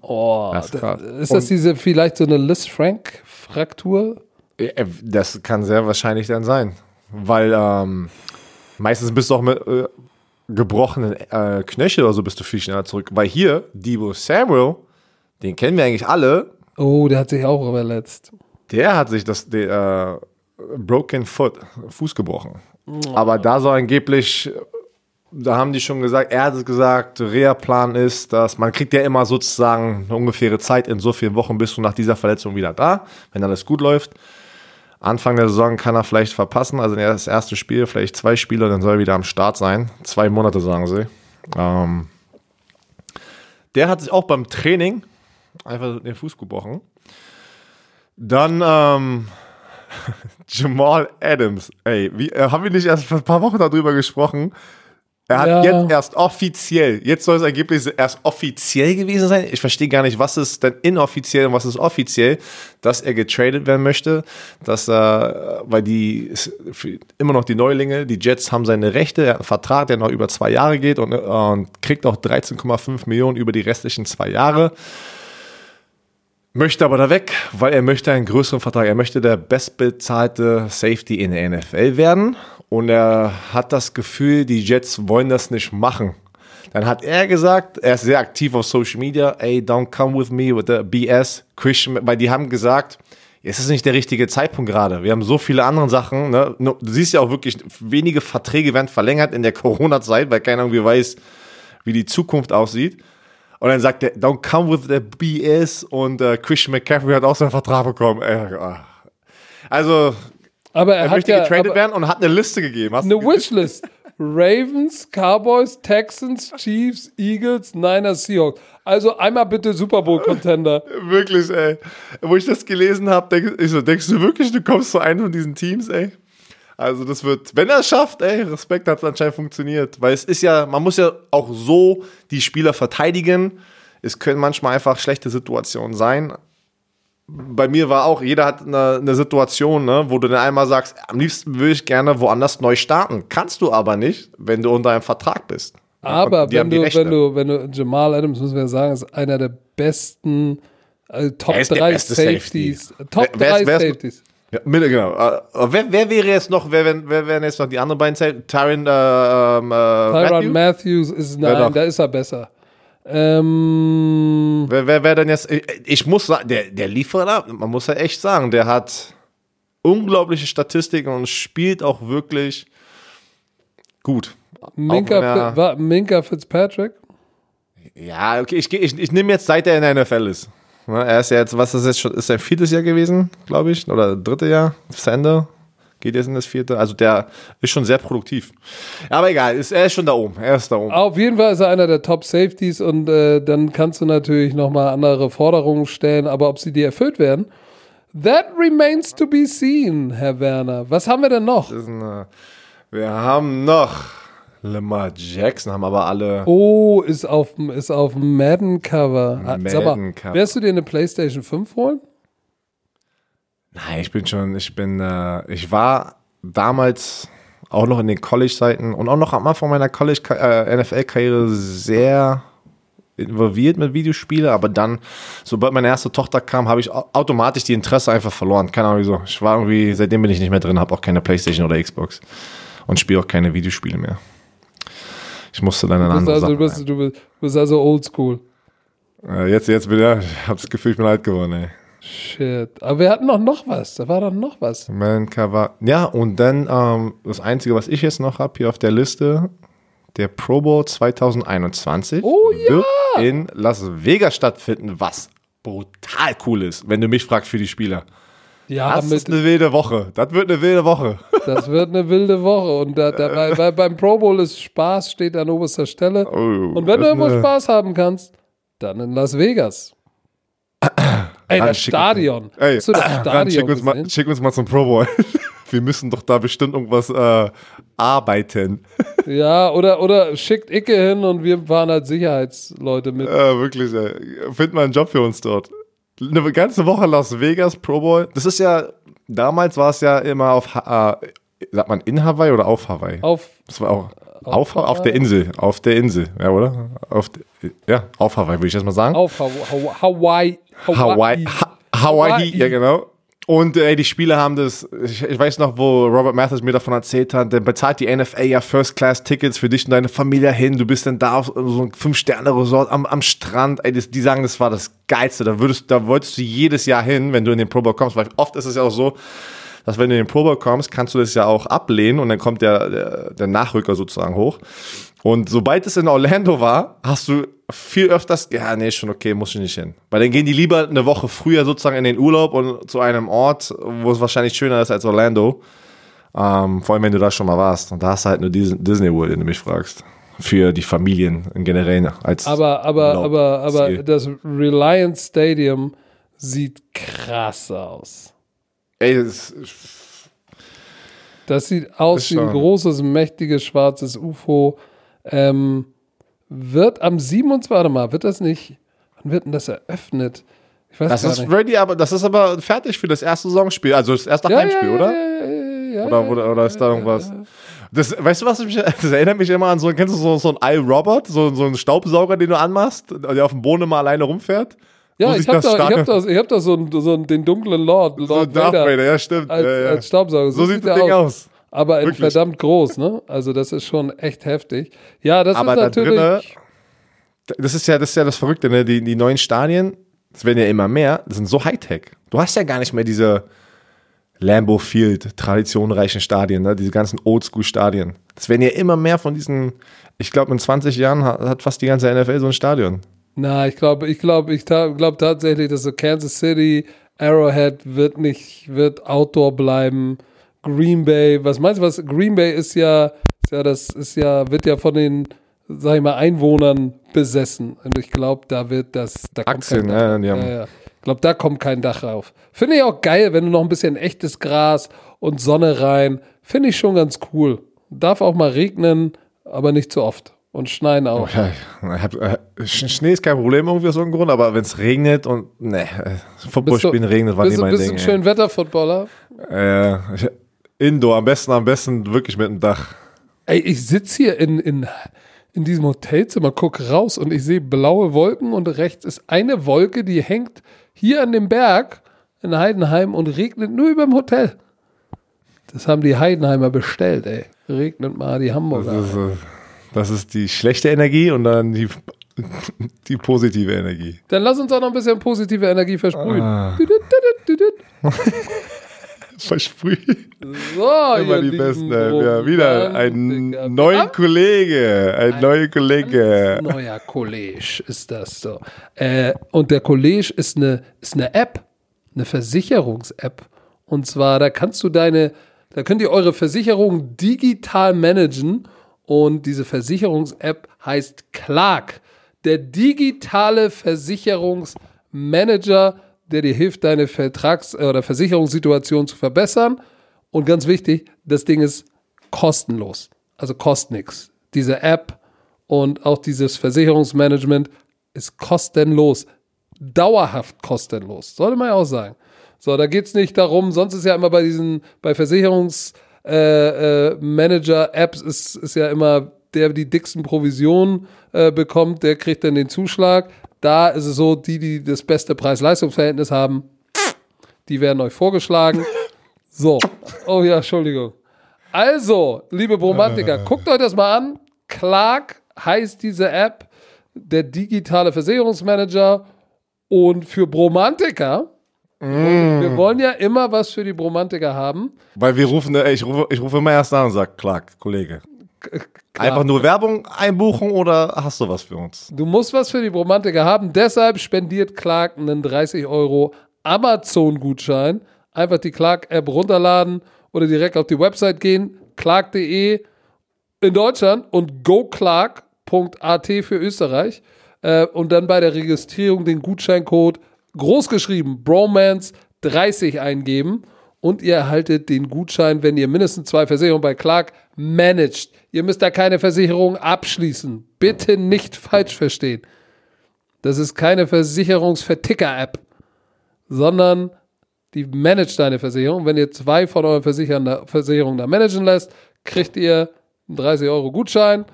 Oh, das ist, ist das diese vielleicht so eine Liz Frank Fraktur? Äh, das kann sehr wahrscheinlich dann sein, weil ähm, meistens bist du auch mit äh, gebrochenen äh, Knöchel oder so bist du viel schneller zurück. Weil hier Debo Samuel, den kennen wir eigentlich alle. Oh, der hat sich auch verletzt. Der hat sich das der, äh, Broken Foot Fuß gebrochen. Aber da soll angeblich da haben die schon gesagt, er hat es gesagt, Reha-Plan ist, dass man kriegt ja immer sozusagen eine ungefähre Zeit, in so vielen Wochen bist du nach dieser Verletzung wieder da, wenn alles gut läuft. Anfang der Saison kann er vielleicht verpassen, also das erste Spiel, vielleicht zwei Spiele, dann soll er wieder am Start sein. Zwei Monate, sagen sie. Ähm, der hat sich auch beim Training einfach den Fuß gebrochen. Dann ähm, [laughs] Jamal Adams. Ey, wie, äh, haben wir nicht erst vor ein paar Wochen darüber gesprochen? Er hat ja. jetzt erst offiziell, jetzt soll das Ergebnis erst offiziell gewesen sein. Ich verstehe gar nicht, was ist denn inoffiziell und was ist offiziell, dass er getradet werden möchte, dass er, weil die immer noch die Neulinge, die Jets haben seine Rechte, er hat einen Vertrag, der noch über zwei Jahre geht und, und kriegt auch 13,5 Millionen über die restlichen zwei Jahre. Möchte aber da weg, weil er möchte einen größeren Vertrag. Er möchte der bestbezahlte Safety in der NFL werden und er hat das Gefühl, die Jets wollen das nicht machen. Dann hat er gesagt, er ist sehr aktiv auf Social Media, ey, don't come with me with the BS, Christian, weil die haben gesagt, es ist nicht der richtige Zeitpunkt gerade. Wir haben so viele andere Sachen. Ne? Du siehst ja auch wirklich, wenige Verträge werden verlängert in der Corona-Zeit, weil keiner irgendwie weiß, wie die Zukunft aussieht. Und dann sagt er, don't come with the BS und äh, Christian McCaffrey hat auch seinen Vertrag bekommen. Also aber er, er hat möchte ja, getradet werden und hat eine Liste gegeben. Hast eine Wishlist. Ravens, Cowboys, Texans, Chiefs, Eagles, Niners, Seahawks. Also einmal bitte Super Bowl Contender. [laughs] Wirklich, ey. Wo ich das gelesen habe, denk, ich so, denkst du wirklich, du kommst zu einem von diesen Teams, ey? Also das wird, wenn er es schafft, ey, Respekt hat es anscheinend funktioniert. Weil es ist ja, man muss ja auch so die Spieler verteidigen. Es können manchmal einfach schlechte Situationen sein. Bei mir war auch, jeder hat eine, eine Situation, ne, wo du dann einmal sagst, am liebsten würde ich gerne woanders neu starten. Kannst du aber nicht, wenn du unter einem Vertrag bist. Aber wenn du, wenn du, wenn du, Jamal Adams, müssen wir sagen, ist einer der besten äh, Top Er ist der 3 beste Safeties. Safety. Top Wer- wer 3 ist- wer ist- Safeties. Ja, genau. Äh, wer, wer wäre jetzt noch, wer, wer, wären jetzt noch die anderen beiden Zellen? Tyron, äh, ähm, äh, Tyron Matthew? Matthews ist, nein, noch? da ist er besser. Ähm, Wer, wer, wer denn jetzt? Ich, ich muss sagen, der, der liefert ab. Man muss ja echt sagen, der hat unglaubliche Statistiken und spielt auch wirklich gut. Minka, Minka Fitzpatrick? Ja, okay, ich, ich, ich nehme jetzt, seit er in der NFL ist. Ne, Er ist ja jetzt, was ist jetzt schon, ist sein viertes Jahr gewesen, glaube ich, oder dritte Jahr, Ende. Geht jetzt in das vierte. Also der ist schon sehr produktiv. Aber egal, ist, er ist schon da oben. Er ist da oben. Auf jeden Fall ist er einer der Top Safeties und äh, dann kannst du natürlich nochmal andere Forderungen stellen, aber ob sie dir erfüllt werden, that remains to be seen, Herr Werner. Was haben wir denn noch? Eine, wir haben noch Lamar Jackson, haben aber alle. Oh, ist auf dem ist auf dem Madden-Cover. Ah, Madden-Cover. wirst du dir eine PlayStation 5 holen? Nein, ich bin schon, ich bin, äh, ich war damals auch noch in den College-Seiten und auch noch am Anfang meiner College-NFL-Karriere sehr involviert mit Videospielen, aber dann, sobald meine erste Tochter kam, habe ich au- automatisch die Interesse einfach verloren. Keine Ahnung wieso. Ich war irgendwie, seitdem bin ich nicht mehr drin, habe auch keine Playstation oder Xbox und spiele auch keine Videospiele mehr. Ich musste dann eine Du bist, andere also, Sache. du, bist, du, bist, du bist also oldschool. Äh, jetzt, jetzt bin ich, ich das Gefühl, ich bin alt geworden, ey. Shit. Aber wir hatten doch noch was. Da war doch noch was. Man Cover. Ja, und dann ähm, das Einzige, was ich jetzt noch habe hier auf der Liste, der Pro Bowl 2021 Oh wird in Las Vegas stattfinden, was brutal cool ist, wenn du mich fragst für die Spieler. Ja, Das ist eine wilde Woche. Das wird eine wilde Woche. [laughs] das wird eine wilde Woche. Und da, da, bei, bei, beim Pro Bowl ist Spaß, steht an oberster Stelle. Oh, Und wenn du irgendwo eine- Spaß haben kannst, dann in Las Vegas. [coughs] Ey, Ran, das Stadion. Ey, das [coughs] Ran, Stadion schick, uns mal, schick uns mal zum Pro Bowl. [laughs] Wir müssen doch da bestimmt irgendwas äh, arbeiten. [laughs] Ja, oder, oder schickt Icke hin und wir fahren als Sicherheitsleute mit. Äh, wirklich, ey. Find mal einen Job für uns dort. Eine ganze Woche Las Vegas, Pro Bowl. Das ist ja, damals war es ja immer auf, äh, sagt man in Hawaii oder auf Hawaii? Auf, Das war auch auf, auf, der Insel, auf der Insel, ja, oder? Auf, ja, auf Hawaii, würde ich jetzt mal sagen. auf Hawaii. Hawaii. Hawaii, ha Hawaii, Hawaii. ja genau. Und äh, die Spieler haben das, ich, ich weiß noch, wo Robert Mathis mir davon erzählt hat, dann bezahlt die NFL ja First-Class-Tickets für dich und deine Familie hin. Du bist dann da auf so einem Fünf-Sterne-Resort am, am Strand. Ey, das, die sagen, das war das Geilste. Da, würdest, da wolltest du jedes Jahr hin, wenn du in den Pro Bowl kommst. Weil oft ist es ja auch so, dass wenn du in den Pro Bowl kommst, kannst du das ja auch ablehnen und dann kommt der, der, der Nachrücker sozusagen hoch. Und sobald es in Orlando war, hast du viel öfters, ja, nee, schon okay, muss ich nicht hin. Weil dann gehen die lieber eine Woche früher sozusagen in den Urlaub und zu einem Ort, wo es wahrscheinlich schöner ist als Orlando. Ähm, vor allem, wenn du da schon mal warst. Und da hast du halt nur Disney World, wenn du mich fragst. Für die Familien in generell als Aber, aber, Urlaub. aber, aber Ziel. das Reliance Stadium sieht krass aus. Ey, das, Das sieht aus wie ein großes, mächtiges, schwarzes UFO. Ähm, wird am 27. Warte mal, wird das nicht. Wann wird denn das eröffnet? Ich weiß das ist nicht. ready, aber das ist aber fertig für das erste Saisonspiel, also das erste Heimspiel, oder? Ja, ja, ja, Oder, ja, oder, oder ist da irgendwas? Das, weißt du, was mich, [laughs] das erinnert mich immer an so, kennst du so, so einen iRobot, so, so einen Staubsauger, den du anmachst, der auf dem Boden immer alleine rumfährt? Ja, ich habe das da, ich hab da, ich hab da so, einen, so einen, den dunklen Lord, So Lord Darth Vader, Vader, ja, stimmt. als, ja, ja. als Staubsauger. so sieht der das Ding aus. Aber in verdammt groß, ne? Also das ist schon echt heftig. Ja, das Aber ist da natürlich. drinne- Das ist ja das, ist ja das Verrückte, ne? Die, die neuen Stadien, es werden ja immer mehr, sind so Hightech. Du hast ja gar nicht mehr diese Lambeau Field, traditionreichen Stadien, ne? diese ganzen Oldschool-Stadien. Es werden ja immer mehr von diesen, ich glaube, in 20 Jahren hat, hat fast die ganze NFL so ein Stadion. Na, ich glaube, ich glaube, ich ta- glaube tatsächlich, dass so Kansas City, Arrowhead wird nicht, wird Outdoor bleiben. Green Bay, was meinst du, was Green Bay ist ja Ja, das ist ja, wird ja von den, sag ich mal, Einwohnern besessen. Und ich glaube, da wird das, da kommt Aktien, kein Dach ja, ja, ja. Ich glaube, da kommt kein Dach rauf. Finde ich auch geil, wenn du noch ein bisschen echtes Gras und Sonne rein. Finde ich schon ganz cool. Darf auch mal regnen, aber nicht zu oft. Und schneien auch. Ich hab, äh, Sch- Schnee ist kein Problem irgendwie aus irgendeinem Grund, aber wenn es regnet und ne, äh, Football spielen regnet, war du mein bist Ding. ein schön Wetterfootballer? Äh, Indoor, am besten, am besten wirklich mit dem Dach. Ey, ich sitze hier in, in, in diesem Hotelzimmer, guck raus und ich sehe blaue Wolken und rechts ist eine Wolke, die hängt hier an dem Berg in Heidenheim und regnet nur über dem Hotel. Das haben die Heidenheimer bestellt, ey. Regnet mal die Hamburger. Das ist, äh, das ist die schlechte Energie und dann die, [laughs] die positive Energie. Dann lass uns auch noch ein bisschen positive Energie versprühen. Ah. [laughs] Versprüht. So, Immer die Besten. Ja, wieder ein neuer Kollege. Ein neuer Kollege. Neuer College ist das so. Äh, und der College ist eine, ist eine App, eine Versicherungs-App. Und zwar, da kannst du deine, da könnt ihr eure Versicherung digital managen. Und diese Versicherungs-App heißt Clark. Der digitale Versicherungsmanager, der dir hilft, deine Vertrags- oder Versicherungssituation zu verbessern. Und ganz wichtig, das Ding ist kostenlos. Also kostet nichts. Diese App und auch dieses Versicherungsmanagement ist kostenlos. Dauerhaft kostenlos. Sollte man ja auch sagen. So, da geht es nicht darum, sonst ist ja immer bei diesen, bei Versicherungsmanager-Apps äh, äh, Manager-Apps ist, ist ja immer, der die dicksten Provisionen äh, bekommt, der kriegt dann den Zuschlag. Da ist es so, die, die das beste Preis-Leistungs-Verhältnis haben, die werden euch vorgeschlagen. [laughs] So. Oh ja, Entschuldigung. Also, liebe Bromantiker, [laughs] guckt euch das mal an. Clark heißt diese App, der digitale Versicherungsmanager. Und für Bromantiker, wir wollen ja immer was für die Bromantiker haben. Weil wir rufen, ey, ich rufe, ich rufe immer erst an und sage, Clark, Kollege. Einfach nur Werbung einbuchen oder hast du was für uns? Du musst was für die Bromantiker haben. Deshalb spendiert Clark einen 30 Euro Amazon-Gutschein. Einfach die Clark-App runterladen oder direkt auf die Website gehen. Clark.de in Deutschland und goclark.at für Österreich. Äh, und dann bei der Registrierung den Gutscheincode großgeschrieben Bromance 30 eingeben. Und ihr erhaltet den Gutschein, wenn ihr mindestens zwei Versicherungen bei Clark managt. Ihr müsst da keine Versicherung abschließen. Bitte nicht falsch verstehen. Das ist keine Versicherungsverticker-App, sondern die managt deine Versicherung. Wenn ihr zwei von euren Versicherungen da managen lässt, kriegt ihr einen 30 Euro Gutschein.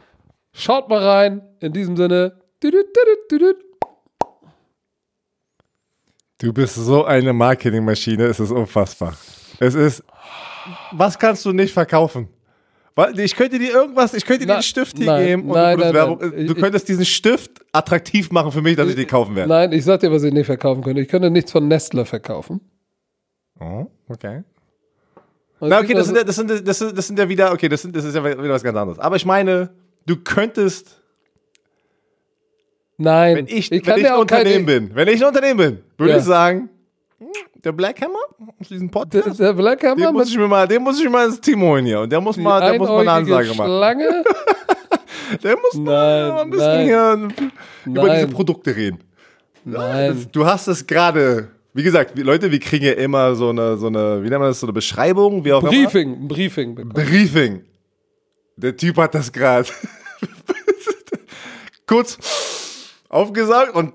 Schaut mal rein. In diesem Sinne. Du bist so eine Marketingmaschine, es ist unfassbar. Es ist, was kannst du nicht verkaufen? Weil Ich könnte dir irgendwas, ich könnte dir Na- einen Stift hier nein, geben und nein, du, würdest nein, nein. du Ich- könntest diesen Stift attraktiv machen für mich, dass ich den kaufen werde. Nein, ich sag dir, was ich nicht verkaufen könnte. Ich könnte nichts von Nestle verkaufen. Oh, okay. Und Na, okay, das sind, ja, das, sind, das, sind, das sind ja wieder, okay, das, sind, das ist ja wieder was ganz anderes. Aber ich meine, du könntest, Nein, wenn ich, kann wenn ich ein Unternehmen keine, bin, wenn ich ein Unternehmen bin, würde Ja. ich sagen, der Black Hammer aus diesem Der, Podcast, der Black den Hammer muss, mit ich mir mal, den muss ich mir mal ins Team holen hier. Und der muss mal, der muss mal eine Ansage machen. Schlange. [laughs] Der muss mal Nein, ein bisschen nein. hier über Nein. diese Produkte reden. Nein. Du hast es gerade, wie gesagt, Leute, wir kriegen ja immer so eine, so eine, wie nennt man das, so eine Beschreibung, wie auch immer. Briefing, ein Briefing. bekommen. Briefing. Der Typ hat das gerade [laughs] kurz aufgesaugt und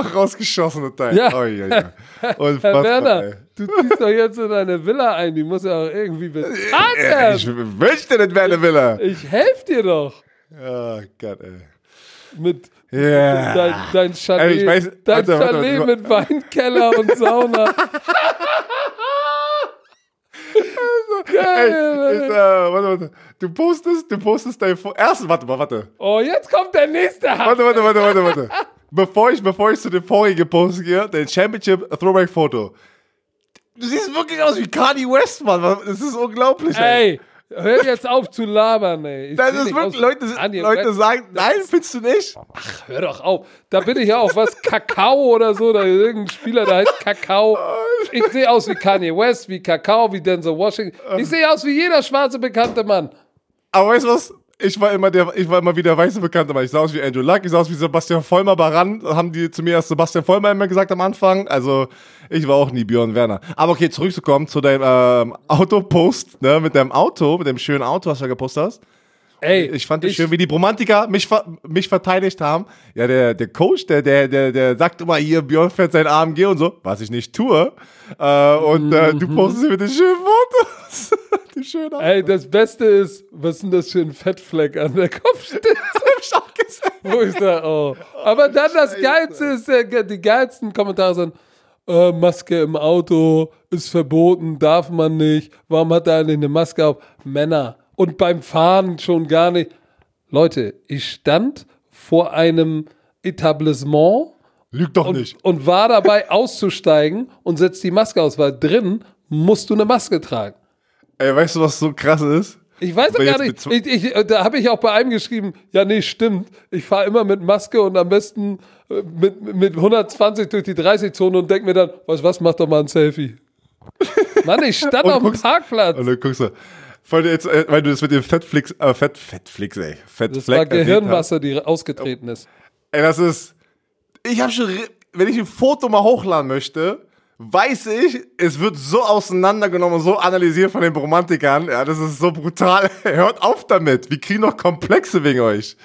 [laughs] rausgeschossen und Teil. Ja. Oi, oi, oi. [laughs] Herr Unfassbar, Werner, ey. du ziehst doch jetzt in deine Villa ein. Die muss ja auch irgendwie bezahlt Äh, Ich werden. möchte nicht werden, Villa. Ich helfe dir doch. Oh Gott, ey. Mit Ja. dein, dein Chalet, Ey, ich weiß- dein warte, warte, Chalet warte. mit Weinkeller und Sauna. [laughs] Ey, Geil. ist, äh, warte, warte. Du postest, du postest dein Foto. Erst, warte mal, warte. Oh, jetzt kommt der nächste. Warte, warte, warte, warte, warte. Bevor ich, bevor ich zu dem vorigen Post gehe, den Championship Throwback Foto. Du siehst wirklich aus wie Kanye West, Mann. Das ist unglaublich, ey. Ey, hör jetzt auf zu labern, ey. Ich Das ist wirklich, Leute, Leute sagen, nein, findest du nicht? Hör doch auf. Da bin ich ja auch was Kakao oder so. Da ist irgendein Spieler, der heißt Kakao. ich sehe aus wie Kanye West, wie Kakao, wie Denzel Washington. Ich sehe aus wie jeder schwarze bekannte Mann. Aber weißt du was? Ich war immer der, ich war immer wieder weiße Bekannte Mann. Ich sah aus wie Andrew Luck, ich sah aus wie Sebastian Vollmer Baran. Haben die zu mir erst Sebastian Vollmer immer gesagt am Anfang. Also ich war auch nie Björn Werner. Aber okay, zurückzukommen zu deinem ähm, Autopost, ne, mit deinem Auto, mit dem schönen Auto, was du da gepostet hast. Ey, Ich fand es schön, wie die Romantiker mich, mich verteidigt haben. Ja, der, der Coach, der, der, der, der sagt immer hier, Björn fährt sein AMG und so, was ich nicht tue. Äh, und äh, du postest mit den schönen Fotos. [laughs] die schönen Ey, das Beste ist, was ist denn das für ein Fettfleck an der Kopfstütze? [laughs] Wo ich sage, oh. Aber dann das Geilste ist, der, die geilsten Kommentare sind, äh, Maske im Auto ist verboten, darf man nicht. Warum hat er eine Maske auf? Männer. Und beim Fahren schon gar nicht. Leute, ich stand vor einem Etablissement Lüg doch und, nicht. und war dabei [laughs] auszusteigen und setzt die Maske aus, weil drin musst du eine Maske tragen. Ey, weißt du, was so krass ist? Ich weiß doch gar nicht. Ich, ich, äh, da habe ich auch bei einem geschrieben, ja, nee, stimmt. Ich fahre immer mit Maske und am besten äh, mit, mit 120 durch die 30-Zone und denke mir dann, weißt du was, mach doch mal ein Selfie. [laughs] Mann, ich stand auf dem Parkplatz. Und dann guckst du, voll jetzt, äh, weil du das mit dem Fettflix, äh, Fett, Fettflix, ey, Fettfleck Das war hast. Gehirnwasser, die ausgetreten ist. Ey, das ist. Ich habe schon. Wenn ich ein Foto mal hochladen möchte, weiß ich, es wird so auseinandergenommen und so analysiert von den Romantikern. Ja, das ist so brutal. [laughs] Hört auf damit. Wir kriegen doch Komplexe wegen euch.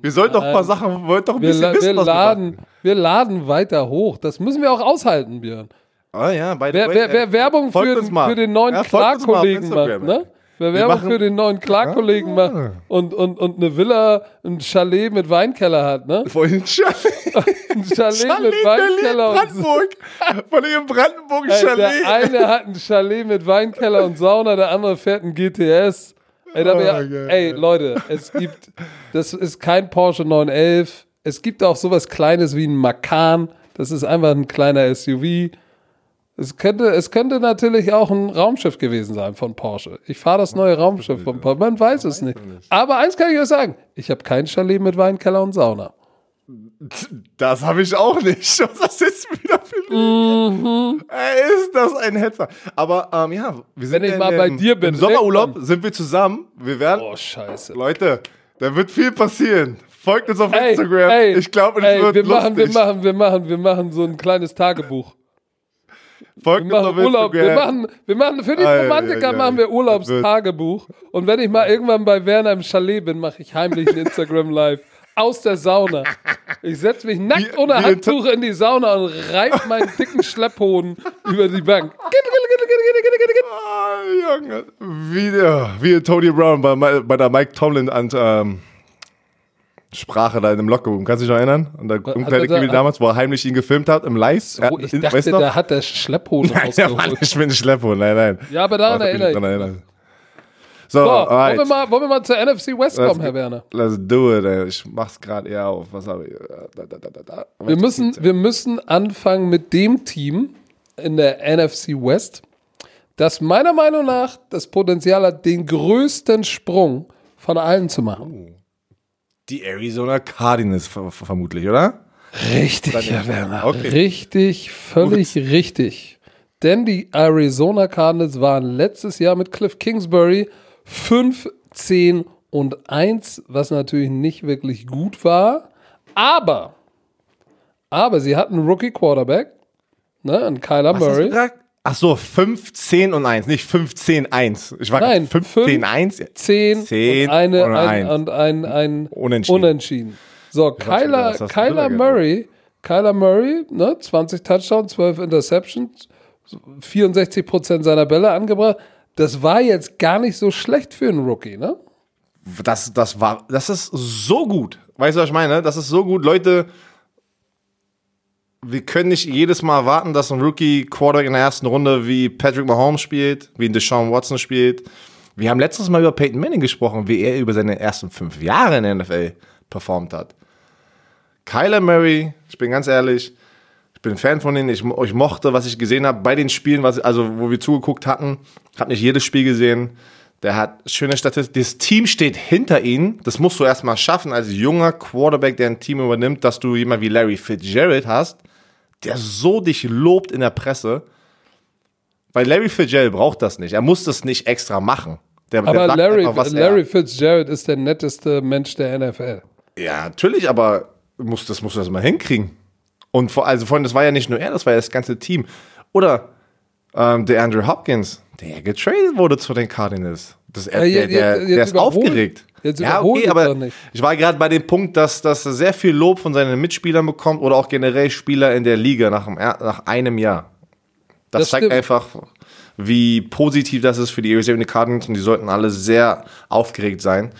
Wir sollten doch ein paar Sachen, wollt doch ein Wir, bisschen la- wissen, wir, laden, wir laden weiter hoch. Das müssen wir auch aushalten, Björn. Ah ja, the Wer, wer, äh, wer Werbung für, für den neuen Ja, Klarkollegen macht, ne? Wer Werbung für den neuen Klarkollegen Ah. macht und, und, und eine Villa, ein Chalet mit Weinkeller hat, ne? Vorhin Chalet. [laughs] Ein Chalet, Chalet mit Weinkeller und Brandenburg. Von ihrem Brandenburg Chalet. der eine hat ein Chalet mit Weinkeller und Sauna, der andere fährt ein GTS. Ey, Oh, geil. ey Leute, es gibt, das ist kein Porsche 911. Es gibt auch sowas Kleines wie ein Macan. Das ist einfach ein kleiner SUV. Es könnte, es könnte natürlich auch ein Raumschiff gewesen sein von Porsche. Ich fahre das neue Raumschiff von Porsche. Man weiß es nicht. Aber eins kann ich euch sagen: Ich habe kein Chalet mit Weinkeller und Sauna. Das habe ich auch nicht. [laughs] Was ist wieder für Mhm. Ey, Ist das ein Hetzer? Aber ähm, ja, wir sind Wenn ich mal bei im- dir bin, Im Sommerurlaub sind wir zusammen. Wir werden, Oh, scheiße. Leute, da wird viel passieren. Folgt uns auf Ey, Instagram. ey, ich glaube, es wird wir lustig. machen, wir machen, wir machen, wir machen so ein kleines Tagebuch. Folgt Wir machen Urlaub, wir machen, wir machen für die Ei, Romantiker ei, ei. machen wir Urlaubstagebuch. Und wenn ich mal irgendwann bei Werner im Chalet bin, mache ich heimlich ein Instagram Live aus der Sauna. Ich setze mich nackt Wie- ohne wie Handtuch in die Sauna und reib meinen dicken Schlepphoden über die Bank. Ah, Junge. Wie, wie Tony Brown bei, bei der Mike Tomlin an, ähm, Sprache da in dem Lockerroom. Kannst du dich noch erinnern? Und der er Umkleidekabine da- damals, wo er heimlich ihn gefilmt hat im Live. Oh, ich dachte, da hat [laughs] der Nein, war rausgeholt. nicht mit dem Schlepphund, nein, nein. Ja, aber daran Oh, da bin ich erinnere ich erinnert. So, So, wollen, wir mal, wollen wir mal zur NFC West Let's kommen, Herr go. Werner? Let's do it, ey. Ich mach's gerade eher auf. Was habe ich? Da, da, da, da, da. Wir müssen, wir müssen anfangen mit dem Team in der NFC West, das meiner Meinung nach das Potenzial hat, den größten Sprung von allen zu machen. Die Arizona Cardinals ver ver vermutlich, oder? Richtig, Herr. Werner. Okay. Richtig, völlig richtig. Denn die Arizona Cardinals waren letztes Jahr mit Cliff Kingsbury 5, 10 und 1, was natürlich nicht wirklich gut war. Aber, aber sie hatten einen Rookie Quarterback, ne, einen Kyler Was hast Murray. gesagt? Ach so, 15 und 1, nicht 15, 1. Ich war Nein, 15, 1. 10, 10 und, eine, und ein, und ein, ein Unentschieden. Unentschieden. So, Kyler, du Kyler Murray, Kyler Murray, ne, 20 Touchdowns, 12 Interceptions, 64 Prozent seiner Bälle angebracht. Das war jetzt gar nicht so schlecht für einen Rookie, ne? Das, das war, das ist so gut. Weißt du, was ich meine? Das ist so gut. Leute, wir können nicht jedes Mal warten, dass ein Rookie Quarterback in der ersten Runde wie Patrick Mahomes spielt, wie ein Deshaun Watson spielt. Wir haben letztes Mal über Peyton Manning gesprochen, wie er über seine ersten fünf Jahre in der NFL performt hat. Kyler Murray, ich bin ganz ehrlich, ich bin Fan von denen. Ich, ich mochte, was ich gesehen habe bei den Spielen, was, also wo wir zugeguckt hatten. Habe nicht jedes Spiel gesehen. Der hat schöne Statistik. Das Team steht hinter ihm. Das musst du erstmal schaffen als junger Quarterback, der ein Team übernimmt, dass du jemand wie Larry Fitzgerald hast, der so dich lobt in der Presse. Weil Larry Fitzgerald braucht das nicht. Er muss das nicht extra machen. Der, der Aber sagt Larry, einfach, Larry Fitzgerald ist der netteste Mensch der NFL. ja, natürlich, aber muss, das muss das mal hinkriegen. Und vor, also vorhin, das war ja nicht nur er, das war ja das ganze Team. Oder ähm, der Andrew Hopkins, der getradet wurde zu den Cardinals. Das, Ja, der, der, jetzt der ist aufgeregt. Jetzt ja, okay, aber ich war gerade bei dem Punkt, dass, dass er sehr viel Lob von seinen Mitspielern bekommt oder auch generell Spieler in der Liga nach, dem, nach einem Jahr. Das, Das zeigt stimmt. einfach, wie positiv das ist für die Arizona Cardinals und die sollten alle sehr aufgeregt sein.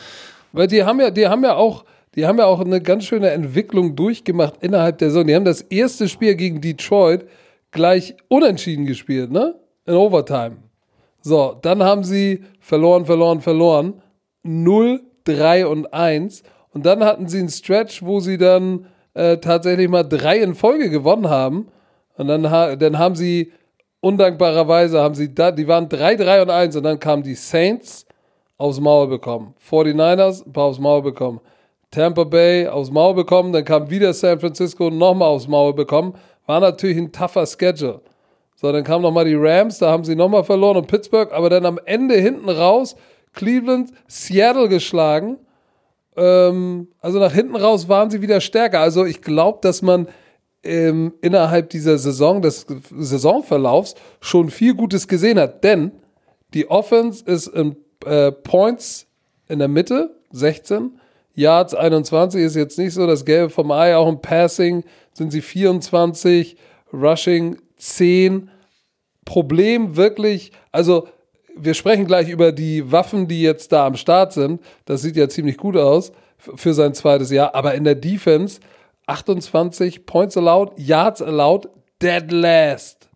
Weil die haben ja, die haben ja auch, die haben ja auch eine ganz schöne Entwicklung durchgemacht innerhalb der Saison. Die haben das erste Spiel gegen Detroit gleich unentschieden gespielt, ne? In Overtime. So, dann haben sie verloren, verloren, verloren. 0, 3 und 1. Und dann hatten sie einen Stretch, wo sie dann äh, tatsächlich mal drei in Folge gewonnen haben. Und dann, ha dann haben sie undankbarerweise, haben sie da, die waren 3, 3 und 1. Und dann kamen die Saints aufs Maul bekommen. 49ers ein paar aufs Maul bekommen. Tampa Bay aufs Maul bekommen. Dann kam wieder San Francisco nochmal aufs Maul bekommen. War natürlich ein tougher Schedule. So, dann kamen nochmal die Rams, da haben sie nochmal verloren und Pittsburgh, aber dann am Ende hinten raus Cleveland, Seattle geschlagen. Ähm, also nach hinten raus waren sie wieder stärker. Also ich glaube, dass man ähm, innerhalb dieser Saison, des Saisonverlaufs, schon viel Gutes gesehen hat. Denn die Offense ist in äh, Points in der Mitte, 16. Yards 21 ist jetzt nicht so das Gelbe vom Ei. Auch im Passing sind sie 24, Rushing 10. Problem wirklich, also wir sprechen gleich über die Waffen, die jetzt da am Start sind. Das sieht ja ziemlich gut aus für sein zweites Jahr. Aber in der Defense 28 Points allowed, Yards allowed, dead last.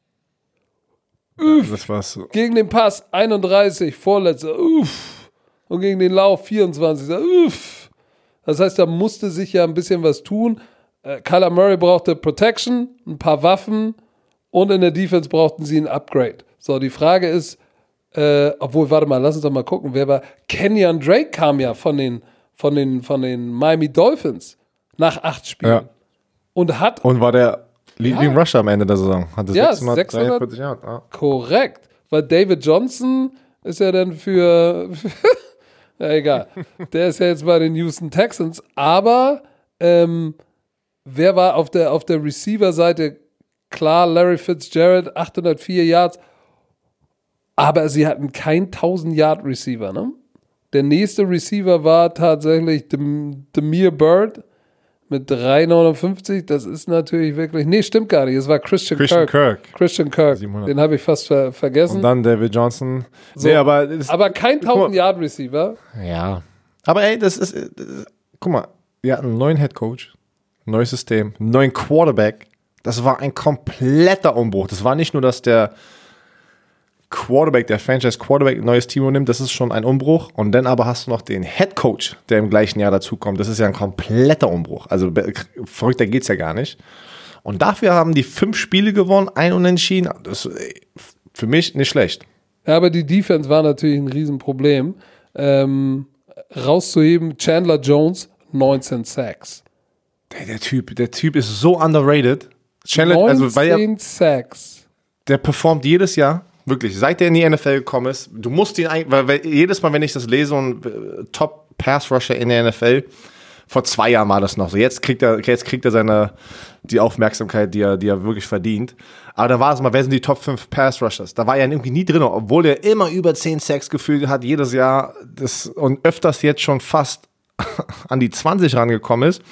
Das war's so. Gegen den Pass 31, vorletzter, uff. Und gegen den Lauf 24, uff. Das heißt, da musste sich ja ein bisschen was tun. Äh, Kyler Murray brauchte Protection, ein paar Waffen und in der Defense brauchten sie ein Upgrade. So, die Frage ist, äh, obwohl, warte mal, lass uns doch mal gucken, wer war. Kenyon Drake kam ja von den, von den, von den Miami Dolphins nach acht Spielen. Ja. Und hat Und war der Leading Ja. Rusher am Ende der Saison. Hatte Ja, 643 Yards. Ja. Korrekt. Weil David Johnson ist ja dann für. [laughs] ja, egal. Der ist ja jetzt bei den Houston Texans. Aber ähm, wer war auf der, auf der Receiver-Seite? Klar, Larry Fitzgerald, 804 Yards. Aber sie hatten keinen 1000-Yard-Receiver, ne? Der nächste Receiver war tatsächlich Dem Demir Bird mit 3,59. Das ist natürlich wirklich. Nee, stimmt gar nicht. Es war Christian, Christian Kirk. Kirk. Christian Kirk. 700. Den habe ich fast ver vergessen. Und dann David Johnson. So. Nee, aber, aber kein Guck mal. 1000-Yard-Receiver. ja. Aber ey, das ist, das. Guck mal, wir hatten einen neuen Head Coach, neues System, einen neuen Quarterback. Das war ein kompletter Umbruch. Das war nicht nur, dass der Quarterback, der Franchise Quarterback ein neues Team übernimmt, das ist schon ein Umbruch. Und dann aber hast du noch den Head Coach, der im gleichen Jahr dazukommt. Das ist ja ein kompletter Umbruch. Also verrückter geht's ja gar nicht. Und dafür haben die fünf Spiele gewonnen, ein Unentschieden. Das ist ey, für mich nicht schlecht. Ja, aber die Defense war natürlich ein Riesenproblem. Ähm, rauszuheben, Chandler Jones, 19 Sacks. Der, der Typ, der Typ ist so underrated. Chandler, 19 also weil er, Sacks. der performt jedes Jahr. Wirklich, seit er in die NFL gekommen ist, du musst ihn eigentlich, weil, weil jedes Mal, wenn ich das lese und äh, Top Pass Rusher in der NFL, vor zwei Jahren war das noch so. Jetzt kriegt er, jetzt kriegt er seine, die Aufmerksamkeit, die er, die er wirklich verdient. Aber da war es mal, wer sind die Top 5 Pass Rushers? Da war er irgendwie nie drin, obwohl er immer über 10 Sacks gefühlt hat, jedes Jahr, das, und öfters jetzt schon fast [laughs] an die 20 rangekommen ist.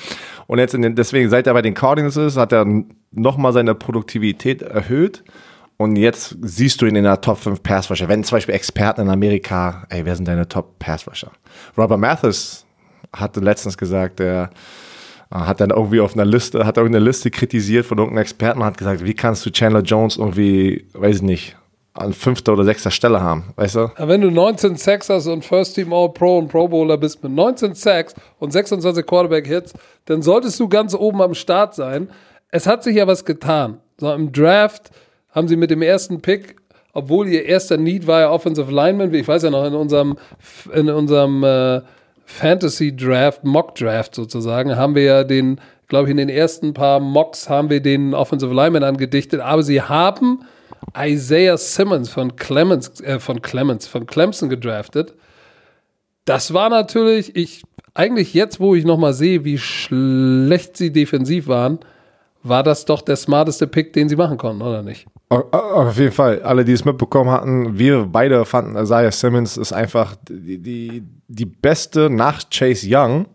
Und jetzt in den, deswegen, seit er bei den Cardinals ist, hat er nochmal seine Produktivität erhöht. Und jetzt siehst du ihn in der Top 5 Pass Rusher. Wenn zum Beispiel Experten in Amerika, ey, wer sind deine Top Pass Rusher? Robert Mathis hatte letztens gesagt, der äh, hat dann irgendwie auf einer Liste, hat irgendeine Liste kritisiert von irgendeinem Experten und hat gesagt, wie kannst du Chandler Jones irgendwie, weiß ich nicht, an fünfter oder sechster Stelle haben, weißt du? Wenn du 19 Sacks hast und First Team All Pro und Pro Bowler bist mit 19 Sacks und 26 Quarterback Hits, dann solltest du ganz oben am Start sein. Es hat sich ja was getan. So im Draft haben sie mit dem ersten Pick, obwohl ihr erster Need war ja Offensive Lineman, wie ich weiß ja noch in unserem in unserem äh, Fantasy Draft, Mock Draft sozusagen, haben wir ja den, glaube ich, in den ersten paar Mocks haben wir den Offensive Lineman angedichtet, aber sie haben Isaiah Simmons von Clemens, äh, von Clemens, von Clemson gedraftet. Das war natürlich, ich, eigentlich jetzt, wo ich nochmal sehe, wie schlecht sie defensiv waren, war das doch der smarteste Pick, den sie machen konnten, oder nicht? Auf jeden Fall. Alle, die es mitbekommen hatten, wir beide fanden Isaiah Simmons ist einfach die, die, die beste nach Chase Young,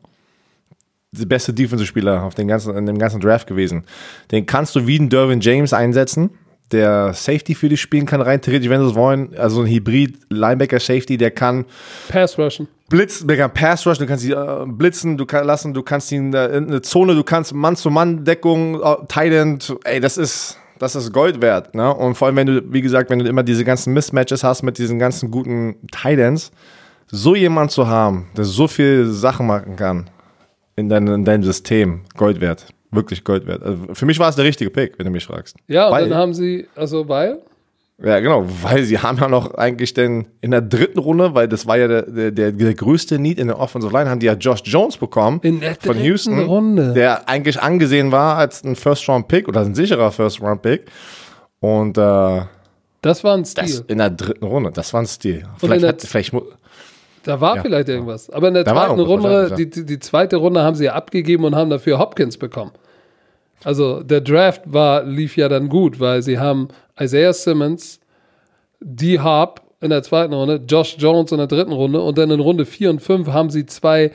die beste Defensive-Spieler auf den ganzen, in dem ganzen Draft gewesen. Den kannst du wie ein Derwin James einsetzen, der Safety für dich spielen kann, rein theoretisch, wenn sie es wollen. Also ein Hybrid-Linebacker-Safety, der kann Pass rushen. Blitzen, der kann Pass rushen, du kannst ihn äh, blitzen, du kannst lassen, du kannst ihn äh, in eine Zone, du kannst Mann-zu-Mann-Deckung, äh, Tight End, ey, das ist das ist Gold wert. Ne? Und vor allem, wenn du, wie gesagt, wenn du immer diese ganzen Mismatches hast mit diesen ganzen guten Titans, so jemand zu haben, der so viel Sachen machen kann in, dein, in deinem System, Gold wert. Wirklich Gold wert. Also für mich war es der richtige Pick, wenn du mich fragst. Ja, weil, und dann haben sie, also weil? Ja, genau, weil sie haben ja noch eigentlich den in der dritten Runde, weil das war ja der, der, der, der größte Need in der Offensive Line, haben die ja Josh Jones bekommen in der von Houston, Runde. der eigentlich angesehen war als ein First-Round-Pick oder ein sicherer First-Round-Pick. Und äh, das war ein Stil. Das in der dritten Runde, das war ein Stil. Vielleicht, hat, vielleicht da war ja, vielleicht irgendwas. Aber in der zweiten Runde, die, die, die zweite Runde haben sie ja abgegeben und haben dafür Hopkins bekommen. Also der Draft war, lief ja dann gut, weil sie haben Isaiah Simmons, D. Harp in der zweiten Runde, Josh Jones in der dritten Runde und dann in Runde 4 und 5 haben sie zwei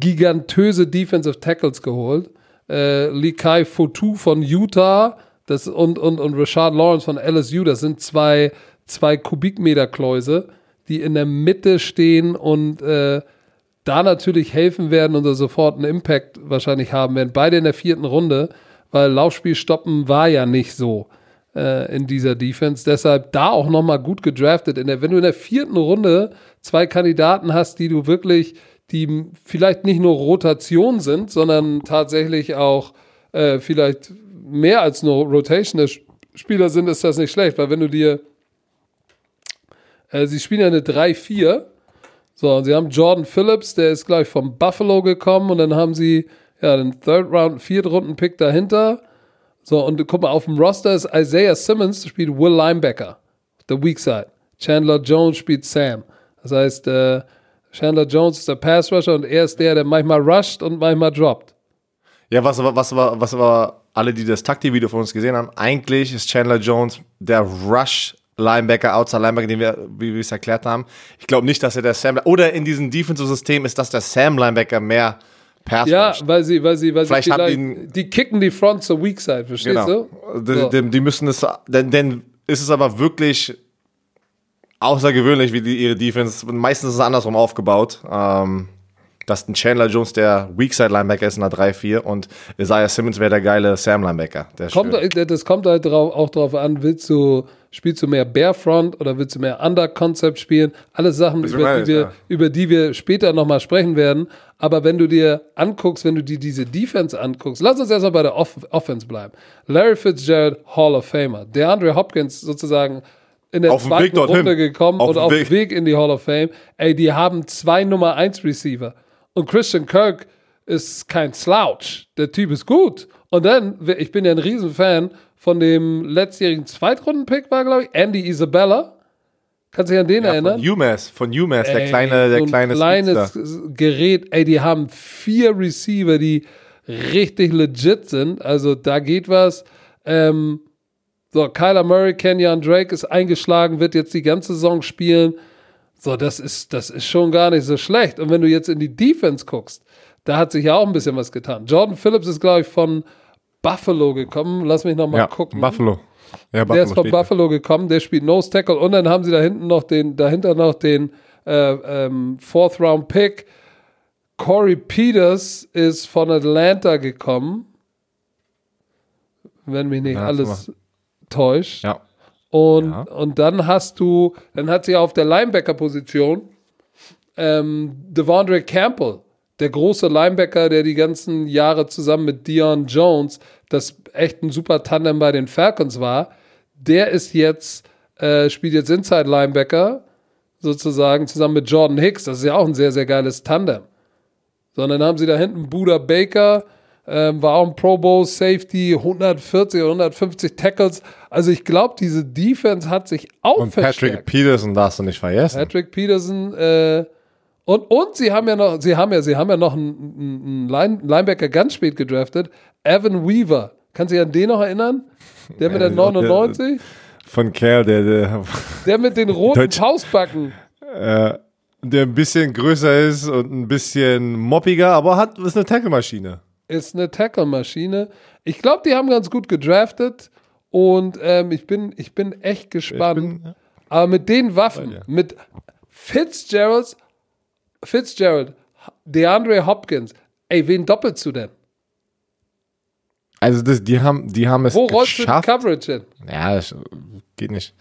gigantöse Defensive Tackles geholt. Äh, Likai Fotu von Utah das, und, und, und Rashad Lawrence von LSU, das sind zwei, zwei Kubikmeter Kläuse, die in der Mitte stehen und äh, da natürlich helfen werden und sofort einen Impact wahrscheinlich haben werden. Beide in der vierten Runde, weil Laufspiel stoppen war ja nicht so äh, in dieser Defense. Deshalb da auch nochmal gut gedraftet. In der, wenn du in der vierten Runde zwei Kandidaten hast, die du wirklich, die vielleicht nicht nur Rotation sind, sondern tatsächlich auch äh, vielleicht mehr als nur Rotation Spieler sind, ist das nicht schlecht, weil wenn du dir, äh, sie spielen ja eine 3-4, so, und sie haben Jordan Phillips, der ist, glaube ich, vom Buffalo gekommen und dann haben sie ja den Third Round, Viert Runden Pick dahinter so, und guck mal, auf dem Roster ist Isaiah Simmons, spielt Will Linebacker, der Weak Side. Chandler Jones spielt Sam. Das heißt, äh, Chandler Jones ist der Pass Rusher und er ist der, der manchmal rusht und manchmal droppt. Ja, was aber, was aber, was aber alle, die das Taktik-Video von uns gesehen haben, eigentlich ist Chandler Jones der Rush Linebacker, Outside Linebacker, den wir, wie wir es erklärt haben. Ich glaube nicht, dass er der Sam, oder in diesem Defensive-System ist, dass der Sam Linebacker mehr Pass ja, weil sie, weil sie, weil vielleicht sie vielleicht, die, die kicken die Front zur Weak Side, verstehst genau. du? Die, die, die, müssen es, denn, denn ist es aber wirklich außergewöhnlich, wie die, ihre Defense, meistens ist es andersrum aufgebaut. Ähm, dass ein Chandler Jones der Weakside Linebacker ist in der 3-4 und Isaiah Simmons wäre der geile Sam Linebacker. Kommt, das kommt halt drauf, auch darauf an, willst du, spielst du mehr Barefront oder willst du mehr Under Concept spielen? Alles Sachen, über die, wir, ja. über die wir später nochmal sprechen werden. Aber wenn du dir anguckst, wenn du dir diese Defense anguckst, lass uns erstmal bei der Off Offense bleiben. Larry Fitzgerald, Hall of Famer. Der Andre Hopkins sozusagen in der auf zweiten Runde gekommen auf und auf dem Weg in die Hall of Fame. Ey, die haben zwei Nummer 1 Receiver. Und Christian Kirk ist kein Slouch. Der Typ ist gut. Und dann, ich bin ja ein Riesenfan von dem letztjährigen Zweitrunden-Pick, war, glaube ich, Andy Isabella. Kannst du dich an den ja, erinnern? Von UMass, von UMass, ey, der kleine, der so kleine kleines Speedster. Gerät. Ey, die haben vier Receiver, die richtig legit sind. Also da geht was. Ähm, so, Kyler Murray, Kenyon Drake ist eingeschlagen, wird jetzt die ganze Saison spielen. So, das ist, das ist schon gar nicht so schlecht. Und wenn du jetzt in die Defense guckst, da hat sich ja auch ein bisschen was getan. Jordan Phillips ist, glaube ich, von Buffalo gekommen. Lass mich nochmal ja, gucken. Buffalo. Ja, Buffalo. Der ist von Buffalo gekommen, der spielt Nose Tackle und dann haben sie da hinten noch den, dahinter noch den äh, ähm, Fourth Round Pick. Corey Peters ist von Atlanta gekommen. Wenn mich nicht ja, alles täuscht. Ja. Und, ja. und dann hast du, dann hat sie auf der Linebacker-Position ähm, Devondre Campbell, der große Linebacker, der die ganzen Jahre zusammen mit Dion Jones das echt ein super Tandem bei den Falcons war. Der ist jetzt, äh, spielt jetzt Inside Linebacker sozusagen zusammen mit Jordan Hicks. Das ist ja auch ein sehr, sehr geiles Tandem. Sondern haben sie da hinten Buda Baker, ähm, war auch ein Pro Bowl Safety, 140 oder 150 Tackles. Also ich glaube, diese Defense hat sich auch Und Patrick verstärkt. Peterson darfst du nicht vergessen. Patrick Peterson äh, und, und sie haben ja noch, sie haben ja, sie haben ja noch einen, einen Line, Linebacker ganz spät gedraftet, Evan Weaver. Kannst du dich an den noch erinnern? Der mit der Ja, 99? Von Kerl, der, der, Der mit den [laughs] roten Deutsch- Pausbacken. äh, der ein bisschen größer ist und ein bisschen moppiger, aber hat ist eine Tackle-Maschine. ist eine Tackle-Maschine. Ich glaube, die haben ganz gut gedraftet und ähm, ich, bin, ich bin echt gespannt. bin- Aber mit den Waffen, mit Fitzgerald, Fitzgerald, DeAndre Hopkins, ey, wen doppelst du denn? Also das, die haben, die haben es Wo rollst du die geschafft. Coverage hin? Ja, das geht nicht.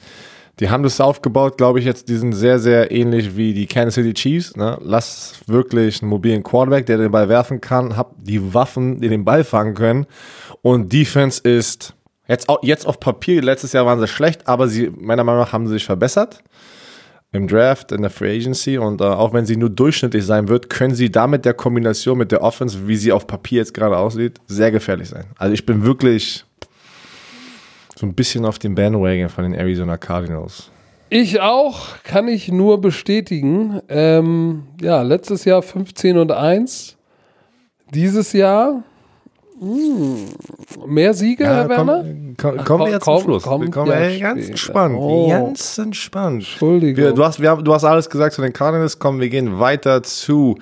Die haben das aufgebaut, glaube ich, jetzt, die sind sehr, sehr ähnlich wie die Kansas City Chiefs. Ne? Lass wirklich einen mobilen Quarterback, der den Ball werfen kann, hab die Waffen, die den Ball fangen können. Und Defense ist jetzt, jetzt auf Papier, letztes Jahr waren sie schlecht, aber sie, meiner Meinung nach, haben sie sich verbessert im Draft, in der Free Agency. Und äh, auch wenn sie nur durchschnittlich sein wird, können sie damit der Kombination mit der Offense, wie sie auf Papier jetzt gerade aussieht, sehr gefährlich sein. Also ich bin wirklich so ein bisschen auf dem Bandwagon von den Arizona Cardinals. Ich auch, kann ich nur bestätigen. Ähm, ja, letztes Jahr 15 und 1. Dieses Jahr mehr Siege, Herr Werner? komm, komm, kommen wir komm, jetzt komm, zum Schluss. kommt wir kommen, ja ganz entspannt. Oh. Ganz entspannt. Entschuldigung. Wir, du, hast, wir haben, du hast alles gesagt zu den Cardinals. Komm, wir gehen weiter zu.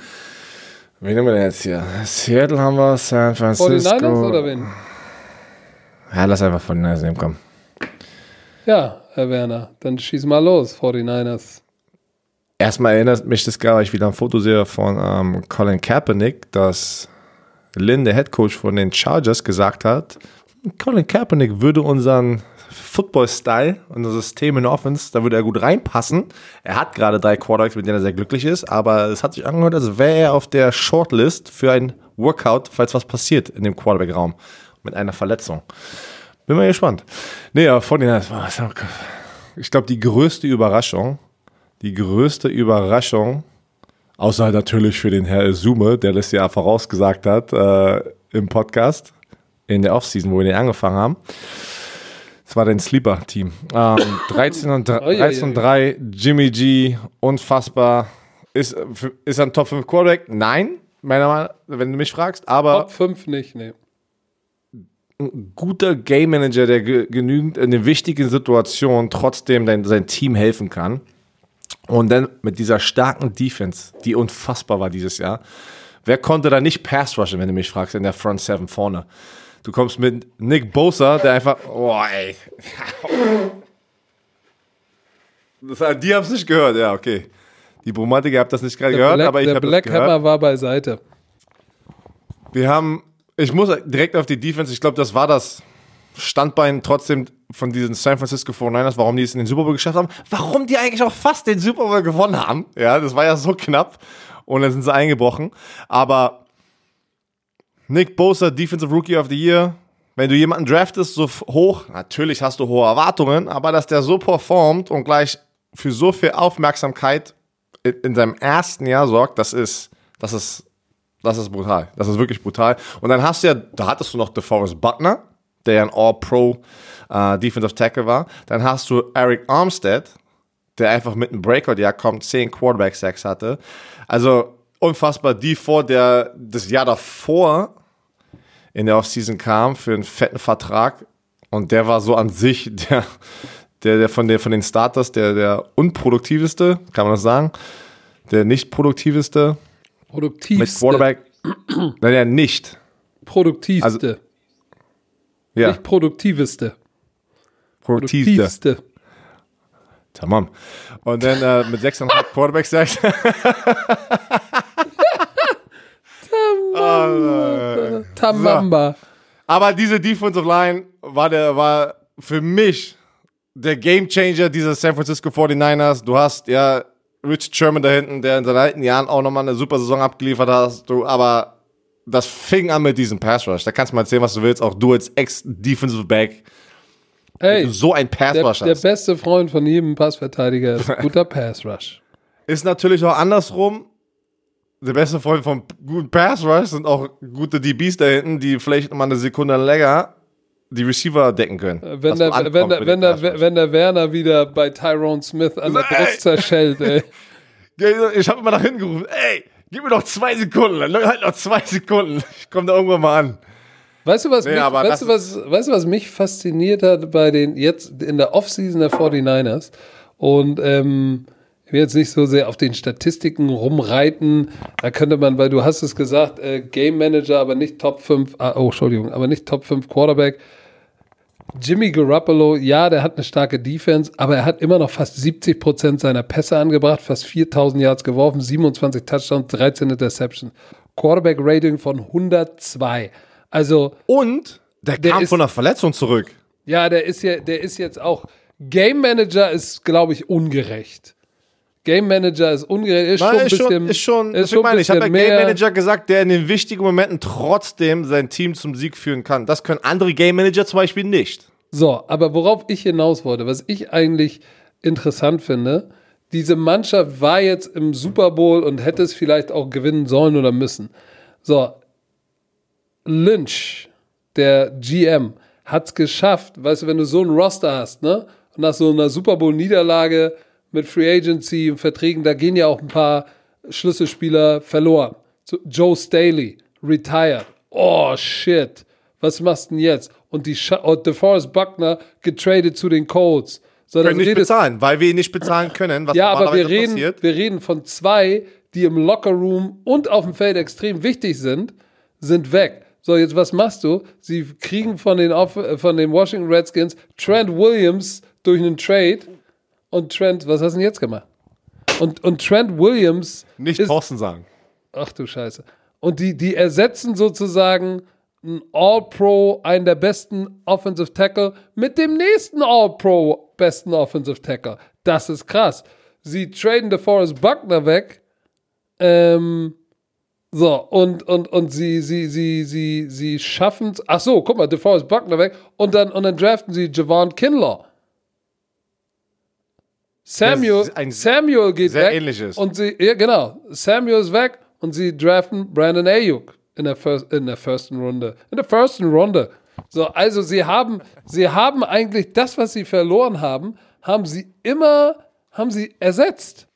Wen nehmen wir denn jetzt hier? Seattle haben wir, San 49ers Francisco. oder wen? Ja, lass einfach von den nehmen, komm. Ja, Herr Werner, dann schieß mal los, 49ers. Erstmal erinnert mich das gar, weil ich wieder ein Foto sehe von ähm, Colin Kaepernick, dass Lynn, der Head Coach von den Chargers, gesagt hat, Colin Kaepernick würde unseren Football-Style, unser System in Offense, da würde er gut reinpassen. Er hat gerade drei Quarterbacks, mit denen er sehr glücklich ist, aber es hat sich angehört, als wäre er auf der Shortlist für ein Workout, falls was passiert in dem Quarterback-Raum mit einer Verletzung. Bin mal gespannt. Nee, aber von den, ich glaube, die größte Überraschung, die größte Überraschung, außer natürlich für den Herr Sume, der das ja vorausgesagt hat äh, im Podcast in der Offseason, wo wir den angefangen haben. Das war dein Sleeper-Team. Ähm, [laughs] 13 und, Ui, ui, 13 und 3, Jimmy G, unfassbar. Ist, ist er ein Top 5 Quarterback? Nein, meiner Meinung nach, wenn du mich fragst, aber Top 5 nicht, nee. guter Game Manager, der ge genügend in den wichtigen Situationen trotzdem dein, sein Team helfen kann. Und dann mit dieser starken Defense, die unfassbar war dieses Jahr. Wer konnte da nicht Pass rushen, wenn du mich fragst, in der Front Seven vorne? Du kommst mit Nick Bosa, der einfach, oh ey. [laughs] Das, die haben es nicht gehört, ja, okay. Die Bromantiker habt das nicht gerade Der gehört, Black, aber ich der habe das Black gehört. Hammer war beiseite. Wir haben, ich muss direkt auf die Defense, ich glaube, das war das Standbein trotzdem von diesen San Francisco 49ers, warum die es in den Super Bowl geschafft haben, warum die eigentlich auch fast den Super Bowl gewonnen haben. Ja, das war ja so knapp und dann sind sie eingebrochen. Aber Nick Bosa, Defensive Rookie of the Year, wenn du jemanden draftest so hoch, natürlich hast du hohe Erwartungen, aber dass der so performt und gleich für so viel Aufmerksamkeit in, in seinem ersten Jahr sorgt, das ist, das ist das ist brutal. Das ist wirklich brutal. Und dann hast du ja, da hattest du noch DeForest Buckner, der ja ein All-Pro äh, Defensive Tackle war. Dann hast du Eric Armstead, der einfach mit einem Breakout-Jahr kommt, 10 Quarterback-Sacks hatte. Also unfassbar. Die vor, der das Jahr davor in der Offseason kam für einen fetten Vertrag. Und der war so an sich der, der, der von, der von den Starters der, der unproduktiveste, kann man das sagen, der nicht produktiveste mit Produktivste. Quarterback. Nein, ja, nicht. Produktivste. Also- Ja, Nicht produktiveste. produktivste. Produktivste. Tamam. Und dann äh, mit 6,5 Quarterback Sacks. Tamamba. Aber diese Defensive Line war, der, war für mich der Game Changer dieser San Francisco 49ers. Du hast ja Rich Sherman da hinten, der in seinen alten Jahren auch nochmal eine super Saison abgeliefert hast. Du, aber das fing an mit diesem Pass Rush. Da kannst du mal erzählen, was du willst. Auch du als Ex-Defensive Back. Hey, so ein Pass der, Rush der beste Freund von jedem Passverteidiger ist [laughs] guter Pass Rush. Ist natürlich auch andersrum. der beste Freund vom guten Pass Rush sind auch gute DBs da hinten, die vielleicht mal eine Sekunde länger die Receiver decken können. Wenn der, wenn, der, wenn, der, wenn der Werner wieder bei Tyrone Smith an der Brust zerschellt, ey. [laughs] Ich habe immer nach hinten gerufen, ey, gib mir noch zwei Sekunden, halt noch zwei Sekunden. Ich komme da irgendwann mal an. Weißt du, was, nee, mich, weißt, du, was, weißt du, was mich fasziniert hat bei den jetzt in der Offseason der 49ers? Und ähm, ich will jetzt nicht so sehr auf den Statistiken rumreiten. Da könnte man, weil du hast es gesagt, äh, Game Manager, aber nicht Top 5, ah, oh, Entschuldigung, aber nicht Top 5 Quarterback. Jimmy Garoppolo, ja, der hat eine starke Defense, aber er hat immer noch fast 70 Prozent seiner Pässe angebracht, fast 4000 Yards geworfen, 27 Touchdowns, 13 Interceptions. Quarterback Rating von 102. Also. Und der, der kam ist, von einer Verletzung zurück. Ja, der ist ja, der ist jetzt auch. Game Manager ist, glaube ich, ungerecht. Game Manager ist ungerecht, ist Nein, schon ein bisschen. Schon, ist schon, ist schon meine, ich habe ja Game Manager gesagt, der in den wichtigen Momenten trotzdem sein Team zum Sieg führen kann. Das können andere Game Manager zum Beispiel nicht. So, aber worauf ich hinaus wollte, was ich eigentlich interessant finde, diese Mannschaft war jetzt im Super Bowl und hätte es vielleicht auch gewinnen sollen oder müssen. So, Lynch, der GM, hat es geschafft, weißt du, wenn du so ein Roster hast, ne? Und nach so einer Super Bowl-Niederlage mit Free Agency und Verträgen, da gehen ja auch ein paar Schlüsselspieler verloren. Joe Staley, retired. Oh, shit. Was machst du denn jetzt? Und die Sch und DeForest Buckner getradet zu den Colts. So, können nicht bezahlen, weil wir ihn nicht bezahlen können. Was ja, aber wir reden, passiert. wir reden von zwei, die im Lockerroom und auf dem Feld extrem wichtig sind, sind weg. So, jetzt was machst du? Sie kriegen von den, von den Washington Redskins Trent Williams durch einen Trade und Trent, was hast du denn jetzt gemacht? Und, und Trent Williams. Nicht Thorsten sagen. Ach du Scheiße. Und die, die ersetzen sozusagen einen All-Pro, einen der besten Offensive Tackle, mit dem nächsten All-Pro besten Offensive Tackle. Das ist krass. Sie traden DeForest Buckner weg. Ähm, so, und, und, und sie, sie, sie, sie, sie schaffen es. Ach so, guck mal, DeForest Buckner weg. Und dann, und dann draften sie Javon Kinlaw. Samuel, Samuel geht sehr weg. Ähnliches. Und sie, ja, genau. Samuel ist weg und sie draften Brandon Ayuk in der, first, in der ersten Runde. In der ersten Runde. So, also sie haben, sie haben eigentlich das, was sie verloren haben, haben sie immer, haben sie ersetzt.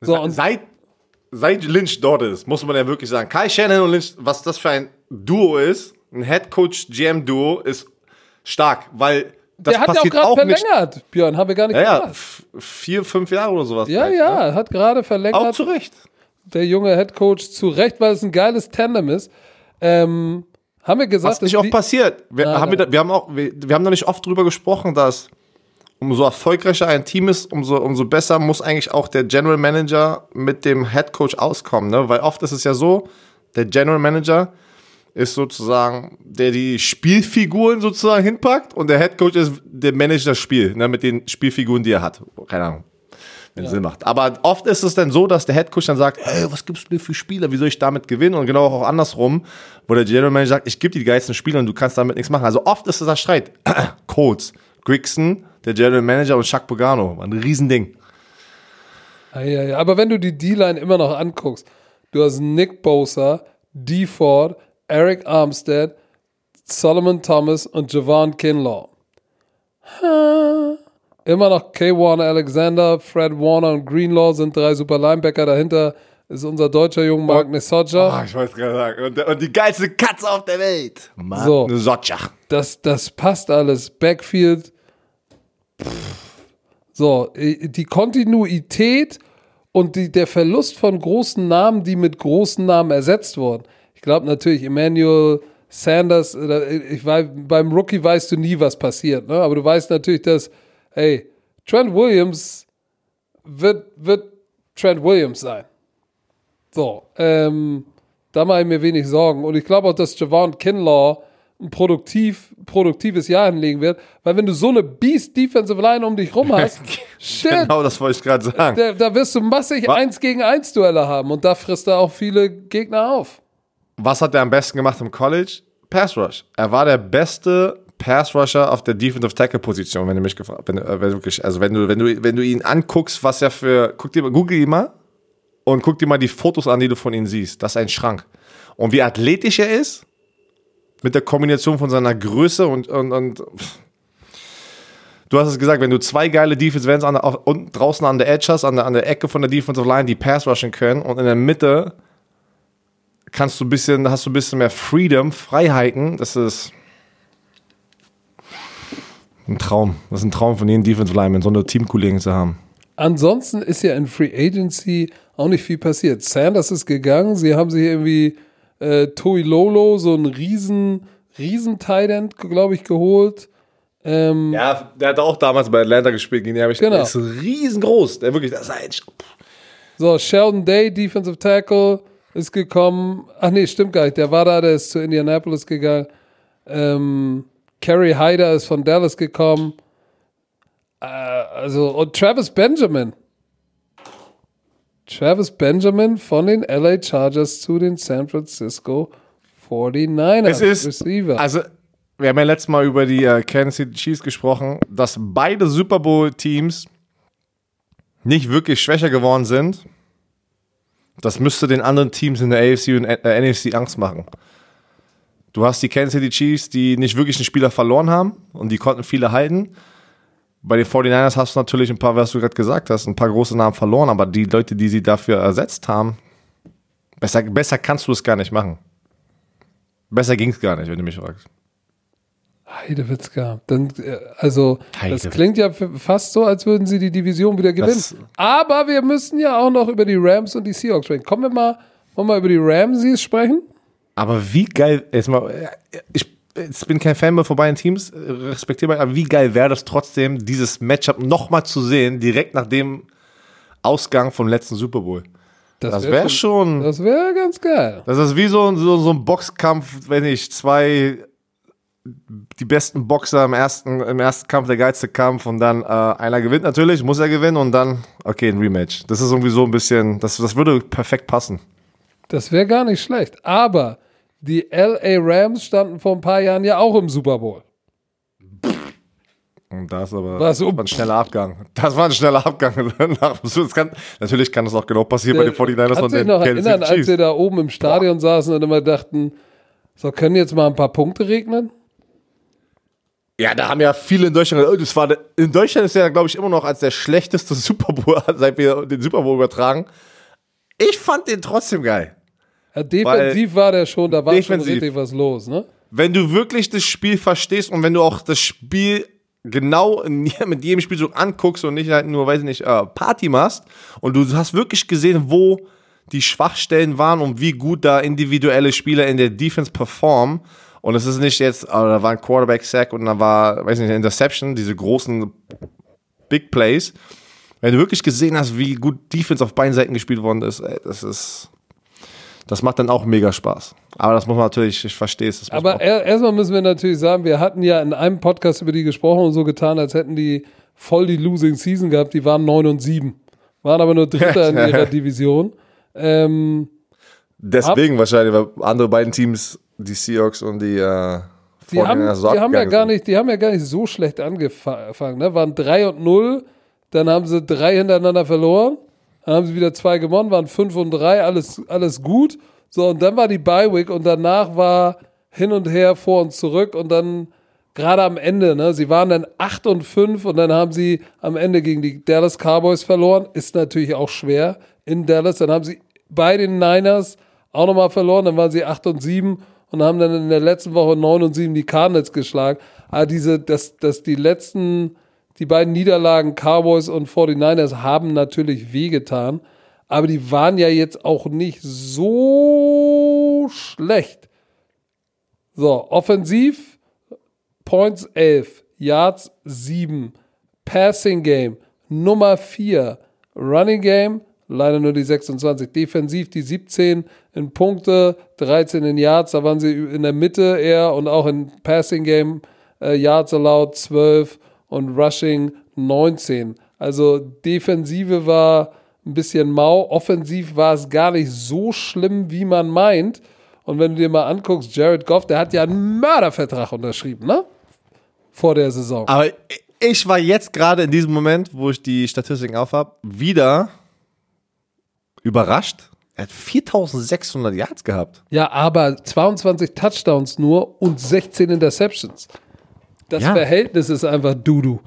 So, und seit, seit Lynch dort ist, muss man ja wirklich sagen, Kai Shannon und Lynch, was das für ein Duo ist, ein Head Coach GM Duo, ist stark, weil das der hat ja auch gerade verlängert, nicht. Björn, haben wir gar nicht ja, ja, vier, fünf Jahre oder sowas. Ja, vielleicht, ja, ne? hat gerade verlängert. Auch zu Recht. Der junge Headcoach zu Recht, weil es ein geiles Tandem ist. Ähm, haben wir gesagt, Was nicht oft passiert. Wir, nein, haben wir, wir, haben auch, wir, wir haben noch nicht oft drüber gesprochen, dass umso erfolgreicher ein Team ist, umso, umso besser muss eigentlich auch der General Manager mit dem Headcoach auskommen. Ne? Weil oft ist es ja so, der General Manager ist sozusagen, der die Spielfiguren sozusagen hinpackt und der Headcoach ist, der managt das Spiel, ne, mit den Spielfiguren, die er hat. Keine Ahnung, wenn ja. Sinn macht. Aber oft ist es dann so, dass der Headcoach dann sagt, hey, was gibst du mir für Spieler, wie soll ich damit gewinnen? Und genau auch andersrum, wo der General Manager sagt, ich gebe dir die geilsten Spieler und du kannst damit nichts machen. Also oft ist es ein Streit. [clears throat] Colts, Grigson, der General Manager und Chuck Pagano, ein Riesending. Aber wenn du die D-Line immer noch anguckst, du hast Nick Bosa, D. Ford, Eric Armstead, Solomon Thomas und Javon Kinlaw. Immer noch K. Warner Alexander, Fred Warner und Greenlaw sind drei super Linebacker. Dahinter ist unser deutscher Junge Mark Nesocha. Oh, ich wollte gerade sagen. Und, und, die geilste Katze auf der Welt. Mark so, Nesocha. Das, das passt alles. Backfield. So, die Kontinuität und die, der Verlust von großen Namen, die mit großen Namen ersetzt wurden. Ich glaube natürlich, Emmanuel Sanders, ich weiß, beim Rookie weißt du nie, was passiert, ne? aber du weißt natürlich, dass, hey, Trent Williams wird, wird Trent Williams sein. So, ähm, da mache ich mir wenig Sorgen. Und ich glaube auch, dass Javon Kinlaw ein produktiv, produktives Jahr hinlegen wird, weil wenn du so eine Beast Defensive Line um dich rum hast, [laughs] shit, genau [laughs] das wollte ich gerade sagen. Da, da, wirst du massig Was? 1 gegen 1 Duelle haben und da frisst er auch viele Gegner auf. Was hat er am besten gemacht im College? Pass Rush. Er war der beste Pass Rusher auf der Defensive Tackle Position, wenn du mich gefragt, wenn, äh, wenn wirklich, also wenn du, wenn du, wenn du ihn anguckst, was er für, guck dir, google ihn mal und guck dir mal die Fotos an, die du von ihm siehst. Das ist ein Schrank. Und wie athletisch er ist, mit der Kombination von seiner Größe und, und, und du hast es gesagt, wenn du zwei geile Defense Ends draußen an der Edge hast, an der, an der Ecke von der Defensive Line, die Pass rushen können und in der Mitte kannst du ein bisschen, hast du ein bisschen mehr Freedom, Freiheiten. Das ist ein Traum. Das ist ein Traum von jedem Defensive Lineman, so eine Teamkollegen zu haben. Ansonsten ist ja in Free Agency auch nicht viel passiert. Sanders ist gegangen, sie haben sich irgendwie äh, Toi Lolo, so einen riesen, riesen Tight glaube ich, geholt. Ähm, Ja, der hat auch damals bei Atlanta gespielt, gegen den habe ich Genau. der ist riesengroß. Der wirklich, das ist ein So, Sheldon Day, Defensive Tackle, ist gekommen. Ach nee, stimmt gar nicht. Der war da, der ist zu Indianapolis gegangen. Ähm, Kerry Hyder ist von Dallas gekommen. Äh, also, und Travis Benjamin. Travis Benjamin von den LA Chargers zu den San Francisco 49ers. Es ist, Receiver. also, wir haben ja letztes Mal über die äh, Kansas City Chiefs gesprochen, dass beide Super Bowl-Teams nicht wirklich schwächer geworden sind. Das müsste den anderen Teams in der AFC und äh, NFC Angst machen. Du hast die Kansas City Chiefs, die nicht wirklich einen Spieler verloren haben und die konnten viele halten. Bei den 49ers hast du natürlich ein paar, was du gerade gesagt hast, ein paar große Namen verloren, aber die Leute, die sie dafür ersetzt haben, besser, besser kannst du es gar nicht machen. Besser ging es gar nicht, wenn du mich fragst. Heidewitzka. Dann, äh, also, das Heidewitzka. klingt ja fast so, als würden sie die Division wieder gewinnen. Das- Aber wir müssen ja auch noch über die Rams und die Seahawks sprechen. Kommen wir mal, wollen wir mal über die Ramses sprechen? Aber wie geil, jetzt mal, ich, ich bin kein Fan mehr von beiden Teams, äh, respektierbar, aber wie geil wäre das trotzdem, dieses Matchup nochmal zu sehen, direkt nach dem Ausgang vom letzten Super Bowl. Das wär wäre schon, Das wäre ganz geil. das ist wie so, ein- so, so ein Boxkampf, wenn ich zwei, die besten Boxer im ersten, im ersten Kampf, der geilste Kampf und dann äh, einer gewinnt natürlich, muss er gewinnen und dann, okay, ein Rematch. Das ist irgendwie so ein bisschen, das, das würde perfekt passen. Das wäre gar nicht schlecht. Aber die LA Rams standen vor ein paar Jahren ja auch im Super Bowl. Und das aber um- war ein schneller Abgang. Das war ein schneller Abgang. [laughs] Das kann, natürlich kann das auch genau passieren bei den 49ers Kannst und du dich den noch Kansas erinnern, als wir da oben im Stadion saßen und immer dachten, so können jetzt mal ein paar Punkte regnen? Ja, da haben ja viele in Deutschland gesagt, oh, das war der, in Deutschland ist ja, glaube ich, immer noch als der schlechteste [laughs] Super Bowl, seit wir den Super Bowl übertragen. Ich fand den trotzdem geil. Defensiv war der schon, da war schon Defensiv. richtig was los, ne? Wenn du wirklich das Spiel verstehst und wenn du auch das Spiel genau in, mit jedem Spielzug anguckst und nicht halt nur, weiß ich nicht, äh, Party machst und du hast wirklich gesehen, wo die Schwachstellen waren und wie gut da individuelle Spieler in der Defense performen. Und es ist nicht jetzt, äh, da war ein Quarterback-Sack und da war, weiß nicht, eine Interception, diese großen Big Plays. Wenn du wirklich gesehen hast, wie gut Defense auf beiden Seiten gespielt worden ist, ey, das ist, das macht dann auch mega Spaß. Aber das muss man natürlich, ich verstehe es. Aber er, erstmal müssen wir natürlich sagen, wir hatten ja in einem Podcast über die gesprochen und so getan, als hätten die voll die Losing Season gehabt. Die waren 9 und 7. Waren aber nur Dritter in ihrer [laughs] Division. Ähm, Deswegen wahrscheinlich, weil andere beiden Teams, die Seahawks und die äh, die haben, 49ers so die, haben ja gar nicht, die haben ja gar nicht so schlecht angefangen. Ne? Waren 3 und 0, dann haben sie drei hintereinander verloren, dann haben sie wieder zwei gewonnen, waren 5 und 3, alles, alles gut. So, und dann war die Bye Week und danach war hin und her, vor und zurück und dann gerade am Ende, ne, sie waren dann 8 und 5 und dann haben sie am Ende gegen die Dallas Cowboys verloren. Ist natürlich auch schwer in Dallas. Dann haben sie bei den Niners auch nochmal verloren, dann waren sie 8 und 7 und haben dann in der letzten Woche 9 und 7 die Cardinals geschlagen. Aber diese, dass, dass die letzten, die beiden Niederlagen Cowboys und 49ers haben natürlich wehgetan, aber die waren ja jetzt auch nicht so schlecht. So, offensiv Points 11, Yards 7, Passing Game Nummer 4, Running Game leider nur die 26, defensiv die 17 in Punkte, 13 in Yards, da waren sie in der Mitte eher und auch in Passing Game äh, Yards allowed 12 und Rushing 19. Also Defensive war ein bisschen mau, offensiv war es gar nicht so schlimm, wie man meint. Und wenn du dir mal anguckst, Jared Goff, der hat ja einen Mördervertrag unterschrieben, ne? Vor der Saison. Aber ich war jetzt gerade in diesem Moment, wo ich die Statistiken aufhab, wieder Überrascht? Er hat 4600 Yards gehabt. Ja, aber 22 Touchdowns nur und 16 Interceptions. Das Ja. Verhältnis ist einfach Dudu.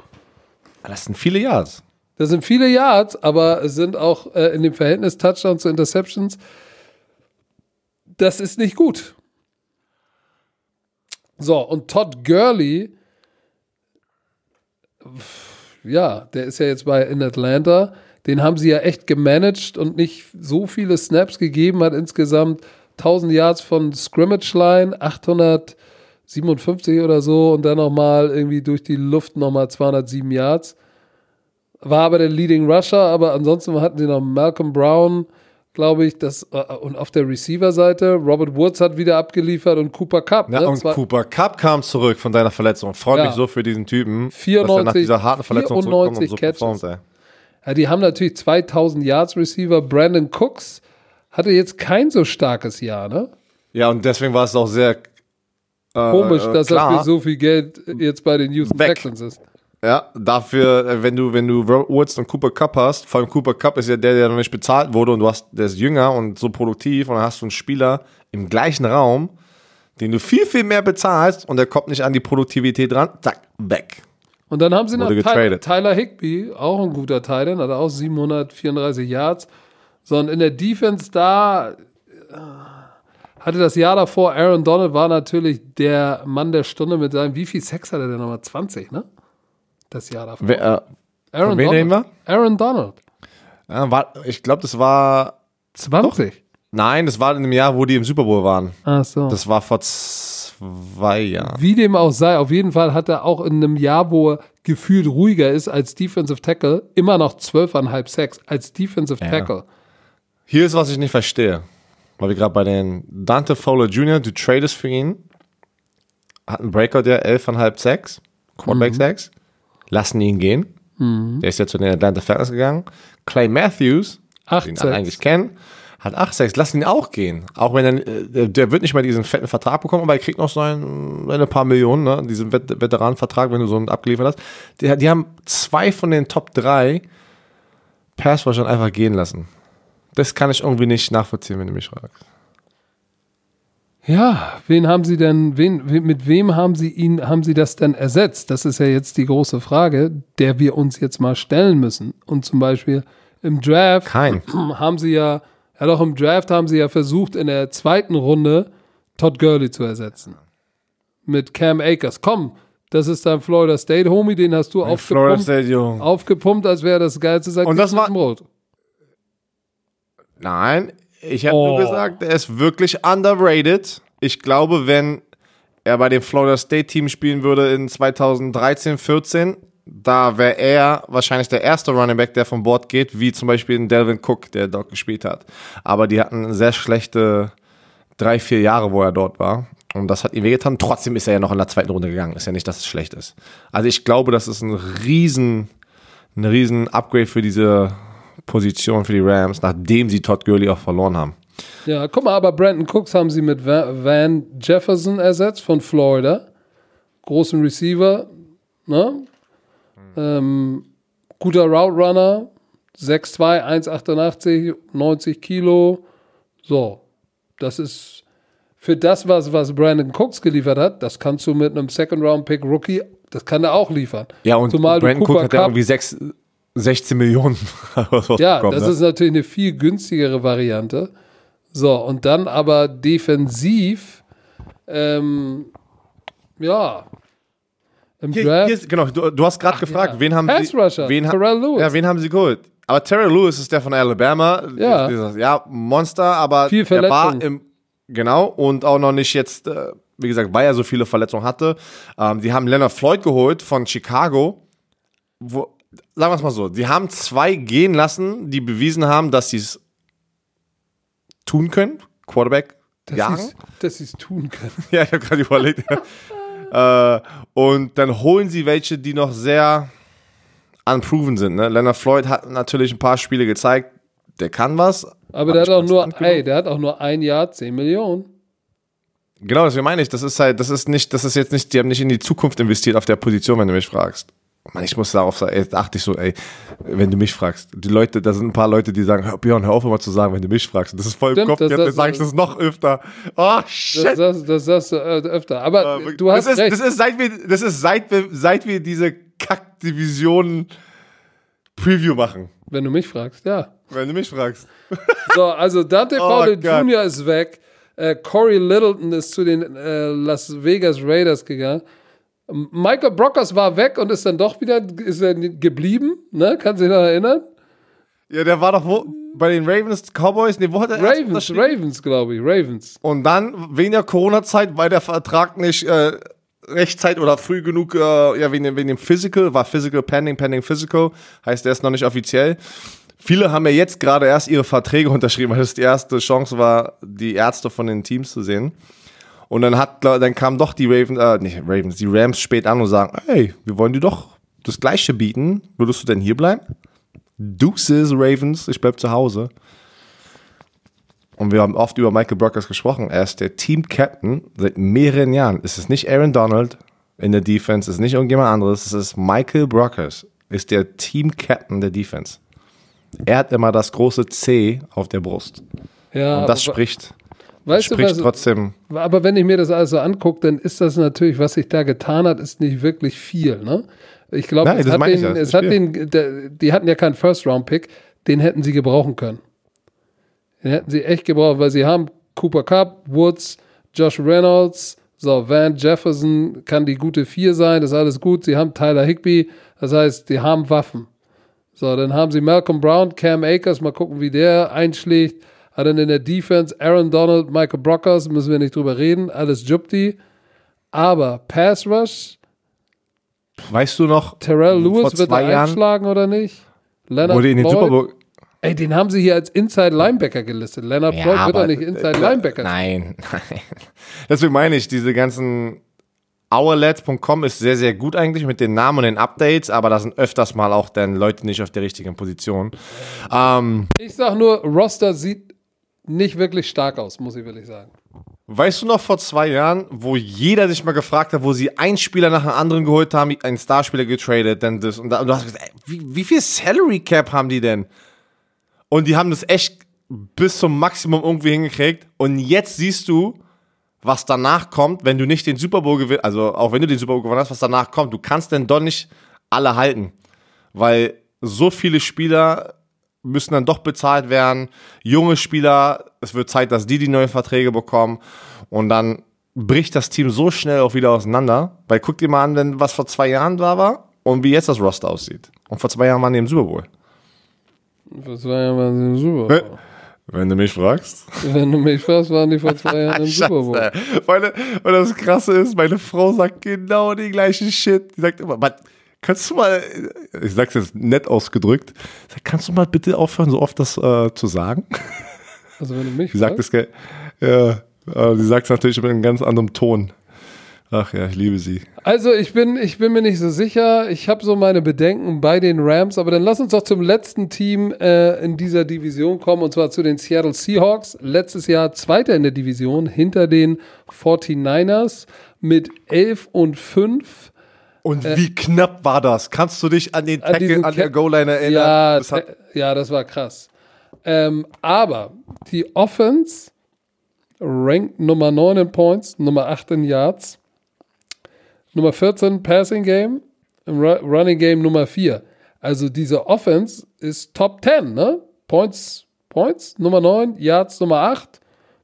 Das sind viele Yards. Das sind viele Yards, aber es sind auch äh, in dem Verhältnis Touchdowns zu Interceptions. Das ist nicht gut. So, und Todd Gurley, ja, der ist ja jetzt bei in Atlanta. Den haben sie ja echt gemanagt und nicht so viele Snaps gegeben, hat insgesamt 1000 Yards von Scrimmage Line, 857 oder so und dann nochmal irgendwie durch die Luft nochmal 207 Yards war aber der Leading Rusher, aber ansonsten hatten sie noch Malcolm Brown, glaube ich, das, äh, und auf der Receiver-Seite, Robert Woods hat wieder abgeliefert und Cooper Cup. Ja, ne? und Zwei- Cooper Cup kam zurück von deiner Verletzung. Freut Ja. mich so für diesen Typen, dass er 94 nach dieser harten Verletzung zurückkommt und 94 so Catches. performt. Ey. ja, die haben natürlich 2000 Yards Receiver. Brandon Cooks hatte jetzt kein so starkes Jahr, ne? Ja, und deswegen war es auch sehr Komisch, äh, dass er klar. für so viel Geld jetzt bei den Houston Weg. Texans ist. Ja, dafür, äh, wenn du, wenn du Robert Woods und Cooper Cup hast, vor allem Cooper Cup ist ja der, der noch nicht bezahlt wurde und du hast, der ist jünger und so produktiv und dann hast du einen Spieler im gleichen Raum, den du viel, viel mehr bezahlst und der kommt nicht an die Produktivität dran, zack, weg. Und dann haben sie noch Tyler. Tyler Higby, auch ein guter Titan, hat auch 734 Yards. So, und in der Defense da äh, hatte das Jahr davor, Aaron Donald war natürlich der Mann der Stunde mit seinem, wie viel Sex hat er denn nochmal? 20, ne? Das Jahr davor. Wer, äh, Aaron wen Donald. Aaron Donald. ja, war, ich glaube, das war, 20. nein, das war in dem Jahr, wo die im Super Bowl waren. Ach so. Das war vor zwei Jahren. Wie dem auch sei, auf jeden Fall hat er auch in einem Jahr, wo er gefühlt ruhiger ist als Defensive Tackle, immer noch 12,5 Sacks als Defensive Tackle. Hier ist, was ich nicht verstehe. Weil wir gerade bei den Dante Fowler Jr., du tradest für ihn, hat einen Breakout, der 11,5 Sacks, Quarterback Sacks, lassen ihn gehen. Der ist ja zu den Atlanta Falcons gegangen. Clay Matthews, Acht den alle eigentlich kennen, hat 8 Sacks, lassen ihn auch gehen. Auch wenn er, äh, der, wird nicht mal diesen fetten Vertrag bekommen, aber er kriegt noch seine paar Millionen, ne? diesen Vet Veteranenvertrag, wenn du so einen abgeliefert hast. Die, die haben zwei von den Top 3 Passrushern einfach gehen lassen. Das kann ich irgendwie nicht nachvollziehen, wenn du mich fragst. Ja, wen haben Sie denn, wen, we- mit wem haben Sie ihn, haben Sie das denn ersetzt? Das ist ja jetzt die große Frage, der wir uns jetzt mal stellen müssen. Und zum Beispiel im Draft Kein. [clears throat] haben Sie ja, ja doch im Draft haben Sie ja versucht, in der zweiten Runde Todd Gurley zu ersetzen. Mit Cam Akers. Komm, das ist dein Florida State Homie, den hast du Florida aufgepumpt, State, Jung. aufgepumpt, als wäre das geilste seit Und das war- Brot. Nein, ich habe Oh. nur gesagt, er ist wirklich underrated. Ich glaube, wenn er bei dem Florida State Team spielen würde in 2013, 14, da wäre er wahrscheinlich der erste Running Back, der vom Bord geht, wie zum Beispiel ein Delvin Cook, der dort gespielt hat. Aber die hatten sehr schlechte drei, vier Jahre, wo er dort war. Und das hat ihm wehgetan. Trotzdem ist er ja noch in der zweiten Runde gegangen. Ist ja nicht, dass es schlecht ist. Also ich glaube, das ist ein riesen, ein riesen Upgrade für diese Position für die Rams, nachdem sie Todd Gurley auch verloren haben. Ja, guck mal, aber Brandon Cooks haben sie mit Va- Van Jefferson ersetzt von Florida. Großen Receiver, ne? Ähm, guter Route Runner, 6'2, 1,88, 90 Kilo. So, das ist für das, was, was Brandon Cooks geliefert hat, das kannst du mit einem Second-Round-Pick Rookie, das kann er auch liefern. Ja, und Zumal Brandon Cook Cooper hat ja irgendwie sechs, 16 Millionen. [laughs] Ja, bekommen, das ne? ist natürlich eine viel günstigere Variante. So, und dann aber defensiv, ähm, ja, im Hier, Draft. hier ist, genau, du, du hast gerade gefragt, ja. wen haben Pass sie, Rusher, wen, Terrell Lewis. Ja, wen haben sie geholt? Aber Terrell Lewis ist der von Alabama. Ja. Dieser, ja, Monster, aber Viel der war im, genau, und auch noch nicht jetzt, äh, wie gesagt, weil er so viele Verletzungen hatte. Ähm, die haben Leonard Floyd geholt von Chicago, wo, sagen wir es mal so, die haben zwei gehen lassen, die bewiesen haben, dass sie es tun können, Quarterback jagen. sie's- dass sie es tun können. [laughs] Ja, ich habe gerade überlegt. [laughs] äh, und dann holen sie welche, die noch sehr unproven sind. Ne? Leonard Floyd hat natürlich ein paar Spiele gezeigt, der kann was. Aber der hat auch nur, ey, der hat auch nur ein Jahr, 10 Millionen. Genau, deswegen meine ich, das ist halt, das ist nicht, das ist jetzt nicht, die haben nicht in die Zukunft investiert auf der Position, wenn du mich fragst. Mann, ich muss darauf sagen, jetzt achte ich so, ey, wenn du mich fragst, die Leute, da sind ein paar Leute, die sagen, hör, Björn, hör auf immer zu sagen, wenn du mich fragst. Das ist voll Stimmt, im Kopf, das- jetzt sage ich das noch öfter. Oh, shit. Das, das, sagst du äh, öfter. Aber Äh, du hast das ist, recht. Das ist, seit wir, das ist seit wir, seit wir diese Kack-Division Preview machen. wenn du mich fragst, ja. Wenn du mich fragst. [laughs] So, also Dante Oh Gott. Jr. ist weg. Äh, Corey Littleton ist zu den äh, Las Vegas Raiders gegangen. Michael Brockers war weg und ist dann doch wieder ist er geblieben. Ne? Kannst du dich noch erinnern? Ja, der war doch wo? Bei den Ravens, Cowboys? Nee, wo hat er Ravens? Ravens, glaube ich. Ravens. Und dann, wegen der Corona-Zeit, weil der Vertrag nicht äh, rechtzeitig oder früh genug, äh, ja, wegen dem, wegen dem Physical, war Physical pending, pending Physical, heißt, der ist noch nicht offiziell. Viele haben ja jetzt gerade erst ihre Verträge [laughs] unterschrieben, weil das die erste Chance war, die Ärzte von den Teams zu sehen. Und dann hat, dann kamen doch die Ravens, äh, nicht Ravens, die Rams spät an und sagen, hey, wir wollen dir doch das Gleiche bieten. Würdest du denn hier bleiben? Deuces, Ravens, ich bleib zu Hause. Und wir haben oft über Michael Brockers gesprochen. Er ist der Team-Captain seit mehreren Jahren. Es ist nicht Aaron Donald in der Defense, es ist nicht irgendjemand anderes. Es ist Michael Brockers, ist der Team-Captain der Defense. Er hat immer das große C auf der Brust. Ja, Und das spricht, weißt du, spricht was, trotzdem. aber wenn ich mir das alles so angucke, dann ist das natürlich, was sich da getan hat, ist nicht wirklich viel. Ne? Ich glaube, es das hat den, es hat den, der, die hatten ja keinen First-Round-Pick, den hätten sie gebrauchen können. Den hätten sie echt gebraucht, weil sie haben Cooper Cup, Woods, Josh Reynolds, so, Van Jefferson kann die gute Vier sein, das ist alles gut. Sie haben Tyler Higby, das heißt, die haben Waffen. So, dann haben sie Malcolm Brown, Cam Akers, mal gucken, wie der einschlägt. Hat dann in der Defense Aaron Donald, Michael Brockers, müssen wir nicht drüber reden, alles Jupti. Aber Pass Rush, Weißt du noch, Terrell Lewis wird zwei er einschlagen oder nicht? Leonard wurde in den Super Bowl. Ey, den haben sie hier als Inside Linebacker gelistet. Leonard Floyd wird doch nicht Inside äh, Linebacker. Nein, [laughs] nein. Deswegen meine ich, diese ganzen Hourlets.com ist sehr, sehr gut eigentlich mit den Namen und den Updates, aber da sind öfters mal auch dann Leute nicht auf der richtigen Position. Ähm, Ich sag nur, Roster sieht nicht wirklich stark aus, muss ich wirklich sagen. weißt du noch vor zwei Jahren, wo jeder sich mal gefragt hat, wo sie einen Spieler nach dem anderen geholt haben, einen Starspieler getradet, dann das und, da, und du hast gesagt, ey, wie, wie viel Salary Cap haben die denn? Und die haben das echt bis zum Maximum irgendwie hingekriegt. Und jetzt siehst du, was danach kommt, wenn du nicht den Super Bowl gewinnst, also auch wenn du den Super Bowl gewonnen hast, was danach kommt. Du kannst denn doch nicht alle halten, weil so viele Spieler müssen dann doch bezahlt werden. Junge Spieler, es wird Zeit, dass die die neuen Verträge bekommen und dann bricht das Team so schnell auch wieder auseinander. Weil guck dir mal an, wenn was vor zwei Jahren da war und wie jetzt das Roster aussieht. Und vor zwei Jahren waren die im Super Bowl. Das war ja mal super. Wenn du mich fragst. [laughs] Wenn du mich fragst, waren die vor zwei Jahren im [laughs] Super Bowl. Weil das Krasse ist, meine Frau sagt genau den gleichen Shit. Die sagt immer, "Mann, kannst du mal, ich sag's jetzt nett ausgedrückt, kannst du mal bitte aufhören, so oft das äh, zu sagen? Also wenn du mich Die sagt es, ja, aber die sagt es natürlich mit einem ganz anderen Ton. Ach ja, ich liebe sie. Also ich bin, ich bin mir nicht so sicher. Ich habe so meine Bedenken bei den Rams, aber dann lass uns doch zum letzten Team äh, in dieser Division kommen, und zwar zu den Seattle Seahawks. Letztes Jahr Zweiter in der Division hinter den 49ers mit 11 und 5. Und wie knapp war das? Kannst du dich an den Tackle an der Goal-Line erinnern? Ja, das hat, äh, ja, das war krass. Ähm, aber die Offense rankt Nummer 9 in Points, Nummer 8 in Yards, Nummer 14 Passing Game, Running Game Nummer 4. Also diese Offense ist Top 10, ne? Points, Points Nummer 9, Yards Nummer 8,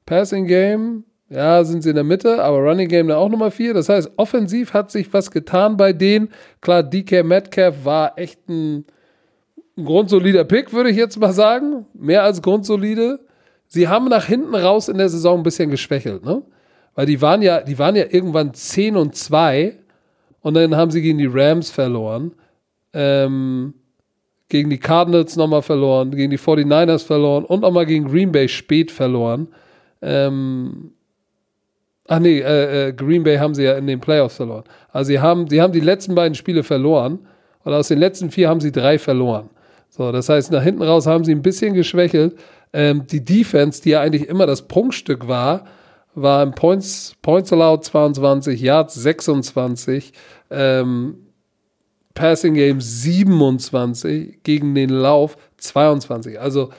Passing Game, ja, sind sie in der Mitte, aber Running Game dann auch Nummer 4. Das heißt, offensiv hat sich was getan bei denen. Klar, DK Metcalf war echt ein ein grundsolider Pick, würde ich jetzt mal sagen. Mehr als grundsolide. Sie haben nach hinten raus in der Saison ein bisschen geschwächelt, ne? Weil die waren ja, die waren ja irgendwann 10 und 2 und dann haben sie gegen die Rams verloren. Ähm, gegen die Cardinals nochmal verloren, gegen die 49ers verloren und nochmal gegen Green Bay spät verloren. Ähm, ach nee, äh, äh, Green Bay haben sie ja in den Playoffs verloren. Also sie haben, sie haben die letzten beiden Spiele verloren und aus den letzten vier haben sie drei verloren. So, das heißt, nach hinten raus haben sie ein bisschen geschwächelt. Ähm, die Defense, die ja eigentlich immer das Prunkstück war, war im Points, Points allowed 22, Yards 26, ähm, Passing Game 27, gegen den Lauf 22. Also,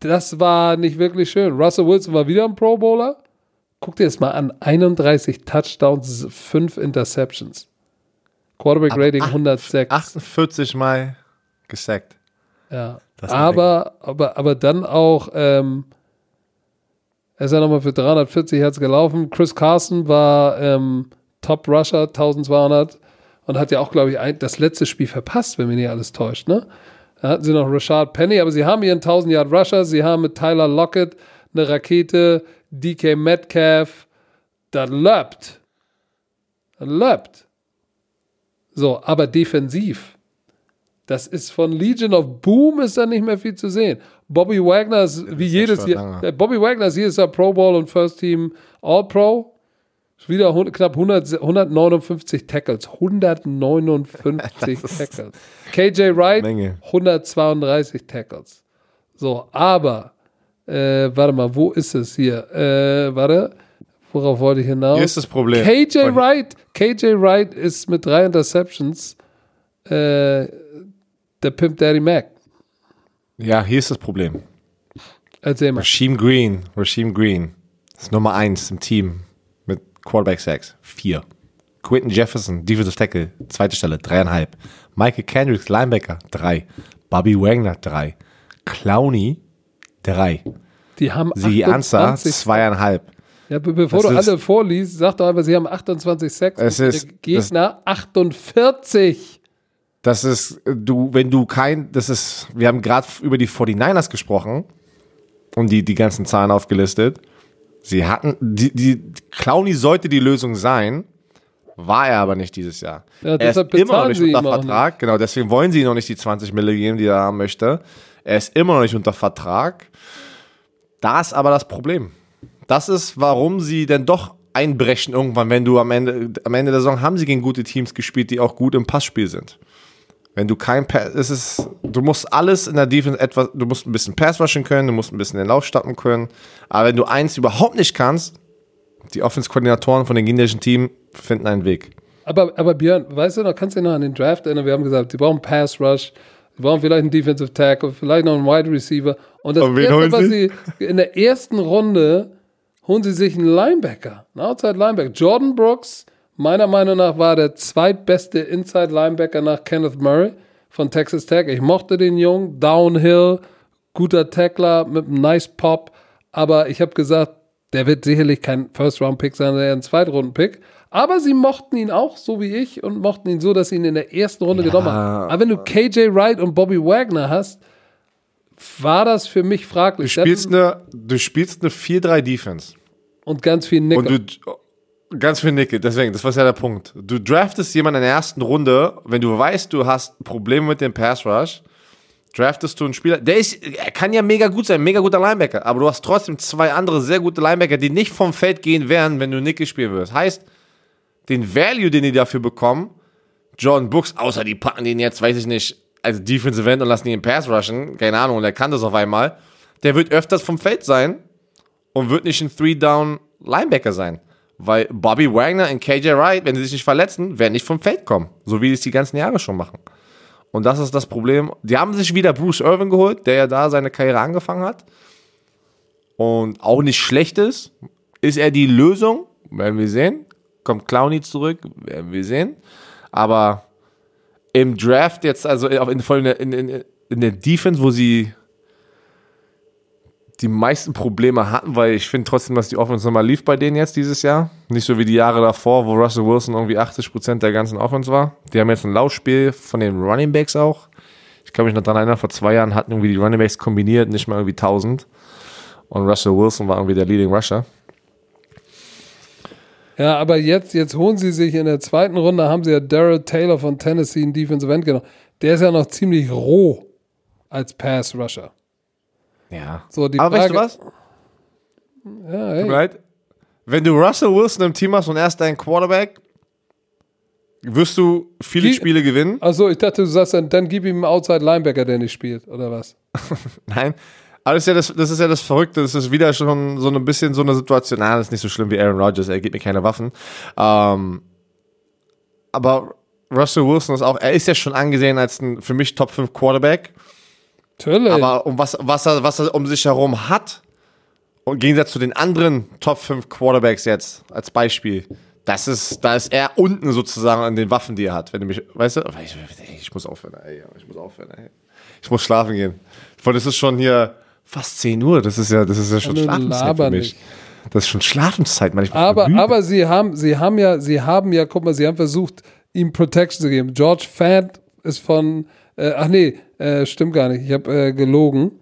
das war nicht wirklich schön. Russell Wilson war wieder ein Pro Bowler. Guck dir das mal an. 31 Touchdowns, 5 Interceptions. Quarterback Rating 106. 48 Mal gesackt. Ja. Aber, aber, aber dann auch, ähm, er ist ja nochmal für 340 Hertz gelaufen. Chris Carson war ähm, Top Rusher, 1200 und hat ja auch, glaube ich, ein, das letzte Spiel verpasst, wenn mich nicht alles täuscht, ne? Da hatten sie noch Rashad Penny, aber sie haben ihren 1000 Yard Rusher, sie haben mit Tyler Lockett eine Rakete, DK Metcalf, das läuft. Das läuft. So, aber defensiv, das ist von Legion of Boom ist da nicht mehr viel zu sehen. Bobby Wagner ist wie jedes schon Jahr, äh, Bobby Wagner ist jedes Jahr Pro Bowl und First Team All Pro. Ist Wieder knapp 100, 159 Tackles. 159 [laughs] Tackles. KJ Wright, Menge. 132 Tackles. So, aber, äh, warte mal, wo ist es hier? Äh, warte, worauf wollte ich hinaus? Hier ist das Problem. KJ Wright, KJ Wright ist mit drei Interceptions äh, der Pimp Daddy Mac. Ja, hier ist das Problem. Erzähl mal. Rasheem Green, Rasheem Green ist Nummer 1 im Team mit Quarterback Sacks, 4. Quinton Jefferson, Defensive Tackle, zweite Stelle, dreieinhalb. Michael Kendricks, Linebacker, 3. Bobby Wagner, 3. Clowney, 3. Die haben Sie Ansah, 28 zweieinhalb. Ja, be bevor Das du alle vorliest, sag doch einfach, sie haben 28 Sacks Es und ist- ihre Gegner 48. Das ist, du, wenn du kein, das ist, wir haben gerade über die 49ers gesprochen und die, die ganzen Zahlen aufgelistet. Sie hatten, die, die, Clowny sollte die Lösung sein, war er aber nicht dieses Jahr. Ja, er ist immer noch nicht unter Vertrag, genau, deswegen wollen sie ihm noch nicht die 20 Mille geben, die er haben möchte. Er ist immer noch nicht unter Vertrag. Da ist aber das Problem. Das ist, warum sie denn doch einbrechen irgendwann, wenn du am Ende, am Ende der Saison haben sie gegen gute Teams gespielt, die auch gut im Passspiel sind. Wenn du kein Pass, es ist, du musst alles in der Defense etwas, du musst ein bisschen Pass rushen können, du musst ein bisschen den Lauf starten können. Aber wenn du eins überhaupt nicht kannst, die Offense-Koordinatoren von den gegnerischen Team finden einen Weg. Aber, aber Björn, weißt du noch, kannst du dich noch an den Draft erinnern? Wir haben gesagt, sie brauchen Pass Rush, sie brauchen vielleicht einen Defensive Tackle, vielleicht noch einen Wide Receiver. Und das Und erste, was sie? in der ersten Runde holen sie sich einen Linebacker, einen Outside Linebacker. Jordan Brooks, meiner Meinung nach, war der zweitbeste Inside Linebacker nach Kenneth Murray von Texas Tech. Ich mochte den Jungen, Downhill, guter Tackler mit einem nice Pop. Aber ich habe gesagt, der wird sicherlich kein First-Round-Pick sein, sondern ein Zweitrunden-Pick. Aber sie mochten ihn auch, so wie ich, und mochten ihn so, dass sie ihn in der ersten Runde genommen haben. Aber wenn du KJ Wright und Bobby Wagner hast, war das für mich fraglich. Du spielst eine, du spielst eine 4-3-Defense. und ganz viel Nickel. Und du, ganz viel Nickel, deswegen, das war ja der Punkt. Du draftest jemanden in der ersten Runde, wenn du weißt, du hast Probleme mit dem Pass Rush, draftest du einen Spieler, der ist, er kann ja mega gut sein, mega guter Linebacker, aber du hast trotzdem zwei andere sehr gute Linebacker, die nicht vom Feld gehen werden, wenn du Nickel spielen wirst. Heißt, den Value, den die dafür bekommen, Jordan Brooks, außer die packen den jetzt, weiß ich nicht, als Defensive End und lassen ihn Pass rushen, keine Ahnung, und er kann das auf einmal, der wird öfters vom Feld sein und wird nicht ein Three-Down-Linebacker sein. Weil Bobby Wagner und KJ Wright, wenn sie sich nicht verletzen, werden nicht vom Feld kommen. So wie die es die ganzen Jahre schon machen. Und das ist das Problem. Die haben sich wieder Bruce Irvin geholt, der ja da seine Karriere angefangen hat. Und auch nicht schlecht ist. Ist er die Lösung? Werden wir sehen. Kommt Clowney zurück? Werden wir sehen. Aber im Draft jetzt, also in, in, in, in der Defense, wo sie die meisten Probleme hatten, weil ich finde trotzdem, dass die Offense nochmal lief bei denen jetzt dieses Jahr. Nicht so wie die Jahre davor, wo Russell Wilson irgendwie 80% der ganzen Offense war. Die haben jetzt ein Laufspiel von den Running Backs auch. Ich kann mich noch daran erinnern, vor zwei Jahren hatten irgendwie die Running Backs kombiniert nicht mal irgendwie 1000. Und Russell Wilson war irgendwie der Leading Rusher. Ja, aber jetzt, jetzt holen sie sich in der zweiten Runde, haben sie ja Darrell Taylor von Tennessee, einen Defensive End genommen. Der ist ja noch ziemlich roh als Pass-Rusher. Ja. So, die Aber weißt du Frage- was? Ja, hey. Right? Wenn du Russell Wilson im Team hast und er ist dein Quarterback, wirst du viele Die- Spiele gewinnen. Achso, ich dachte, du sagst dann, dann gib ihm einen Outside Linebacker, der nicht spielt, oder was? [laughs] Nein. Aber das ist, ja das, das ist ja das Verrückte. Das ist wieder schon so ein bisschen so eine Situation. Na, das ist nicht so schlimm wie Aaron Rodgers. Er gibt mir keine Waffen. Ähm, aber Russell Wilson ist auch, er ist ja schon angesehen als ein für mich Top 5 Quarterback. Natürlich. Aber um was, was, er, was er um sich herum hat, im Gegensatz zu den anderen Top 5 Quarterbacks jetzt, als Beispiel, das ist, da ist er unten sozusagen an den Waffen, die er hat. Wenn du mich, weißt du, ich, ich muss aufhören, ey, ich muss aufhören, ey. Ich muss schlafen gehen. Weil das ist schon hier fast 10 Uhr, das ist ja, das ist ja schon Nur Schlafenszeit für mich. nicht. Das ist schon Schlafenszeit manchmal. aber, aber sie haben, sie haben ja, sie haben ja, guck mal, sie haben versucht, ihm Protection zu geben. George Fant ist von, äh, ach nee, äh, stimmt gar nicht, ich habe äh, gelogen.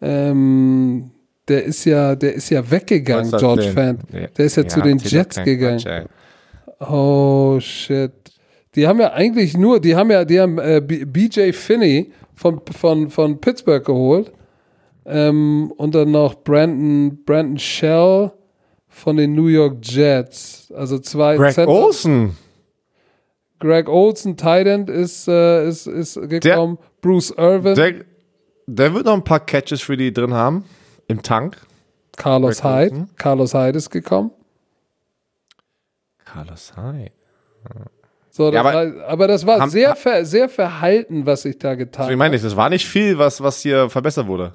Ähm, der ist ja, der ist ja weggegangen, George Fant. Ja, Der ist ja, zu den Jets gegangen. Quatsch. Oh shit. Die haben ja eigentlich nur, die haben ja, die haben äh, BJ Finney von, von, von Pittsburgh geholt. Ähm, und dann noch Brandon, Brandon Shell von den New York Jets. Also zwei Greg Center- Olsen. Greg Olsen, Tight End, ist, äh, ist, ist gekommen. Bruce Irvin, Der, der wird noch ein paar Catches für die drin haben. Im Tank. Carlos Greg Hyde. Olsen. Carlos Hyde ist gekommen. Carlos Hyde. So, Ja, aber- aber, aber das war Haben- sehr, ver, sehr verhalten, was ich da getan Also ich meine das war nicht viel, was, was hier verbessert wurde.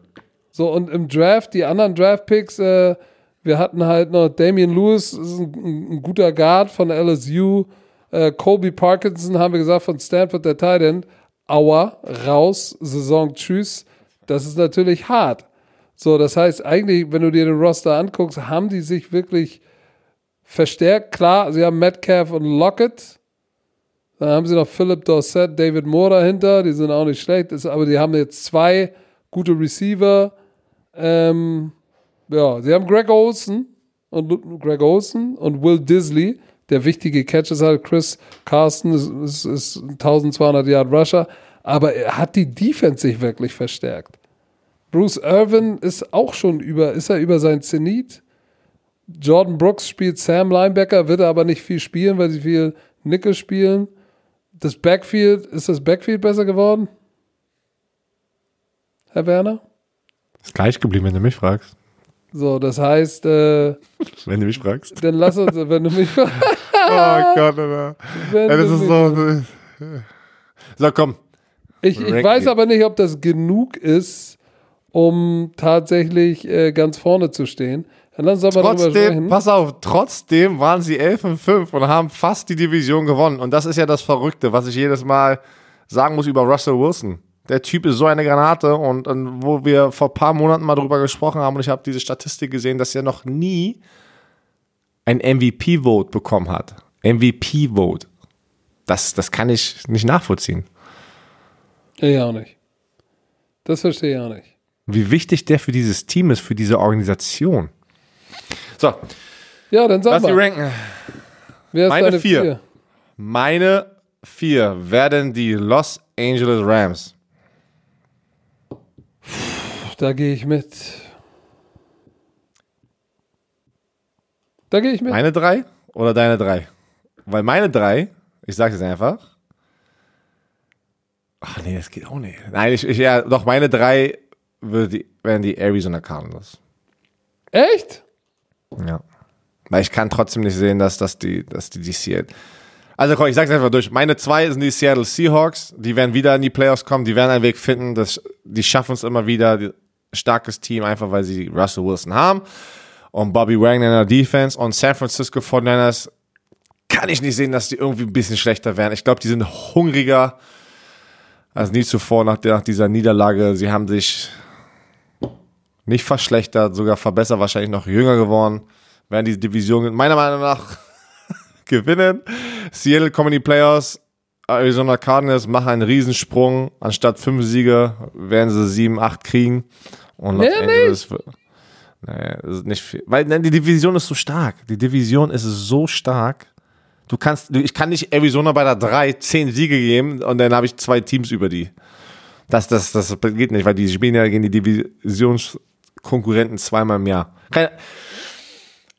So, und im Draft, die anderen Draft-Picks, äh, wir hatten halt noch Damian Lewis, ein, ein, guter Guard von LSU. Äh, Colby Parkinson, haben wir gesagt, von Stanford, der Tight End. Aua, raus, Saison, tschüss. Das ist natürlich hart. So, das heißt, eigentlich, wenn du dir den Roster anguckst, haben die sich wirklich verstärkt. Klar, sie haben Metcalf und Lockett. Dann haben sie noch Philip Dorsett, David Moore dahinter. Die sind auch nicht schlecht. Aber die haben jetzt zwei gute Receiver. Ähm, ja, sie haben Greg Olsen und Greg Olsen und Will Disley, der wichtige Catches hat. Chris Carson ist, ist, ist ein 1200 Yard Rusher, aber er hat die Defense sich wirklich verstärkt. Bruce Irvin ist auch schon über, ist er über sein Zenit. Jordan Brooks spielt Sam Linebacker, wird er aber nicht viel spielen, weil sie viel Nickel spielen. Das Backfield, ist das Backfield besser geworden? Herr Werner? Ist gleich geblieben, wenn du mich fragst. So, das heißt, äh, [laughs] Wenn du mich fragst. dann lass uns, wenn du mich [laughs] oh Gott, Alter. wenn Ja, das ist so. So, komm. Ich, ich weiß aber nicht, ob das genug ist, um tatsächlich äh, ganz vorne zu stehen. Dann lass uns aber Trotzdem, pass auf, trotzdem waren sie 11 und 5 und haben fast die Division gewonnen. Und das ist ja das Verrückte, was ich jedes Mal sagen muss über Russell Wilson. Der Typ ist so eine Granate und, und wo wir vor ein paar Monaten mal drüber gesprochen haben und ich habe diese Statistik gesehen, dass er noch nie ein MVP-Vote bekommen hat. MVP-Vote. Das, das kann ich nicht nachvollziehen. Ich auch nicht. Das verstehe ich auch nicht. Wie wichtig der für dieses Team ist, für diese Organisation. So, Ja, dann sag lass die mal, ranken. wer ist meine deine vier. vier? Meine vier werden die Los Angeles Rams. Da gehe ich mit. Da gehe ich mit. Meine drei oder deine drei? Weil meine drei, ich sage es einfach. Ach nee, das geht auch nicht. Nein, ich, ich ja, doch meine drei die, wären die Arizona Cardinals. Echt? Ja. Weil ich kann trotzdem nicht sehen, dass, dass die, dass die, die Seattle. Also komm, ich sag's einfach durch. Meine zwei sind die Seattle Seahawks. Die werden wieder in die Playoffs kommen. Die werden einen Weg finden. Das, die schaffen es immer wieder. Die, starkes Team, einfach weil sie Russell Wilson haben. Und Bobby Wagner in der Defense. Und San Francisco 49ers kann ich nicht sehen, dass die irgendwie ein bisschen schlechter werden. Ich glaube, die sind hungriger als nie zuvor nach, der, nach dieser Niederlage. Sie haben sich nicht verschlechtert, sogar verbessert, wahrscheinlich noch jünger geworden. Werden die Division meiner Meinung nach [laughs] gewinnen. Seattle die Playoffs. Arizona Cardinals machen einen Riesensprung. Anstatt fünf Siege werden sie sieben, acht kriegen. Und Los Nee, Angeles Nee, nicht viel. Weil nein, die Division ist so stark. Die Division ist so stark. Du kannst, du- ich kann nicht Arizona bei der 3 10 Siege geben und dann habe ich zwei Teams über die. Das, das, das geht nicht, weil die spielen ja gegen die Divisionskonkurrenten zweimal im Jahr. Keine,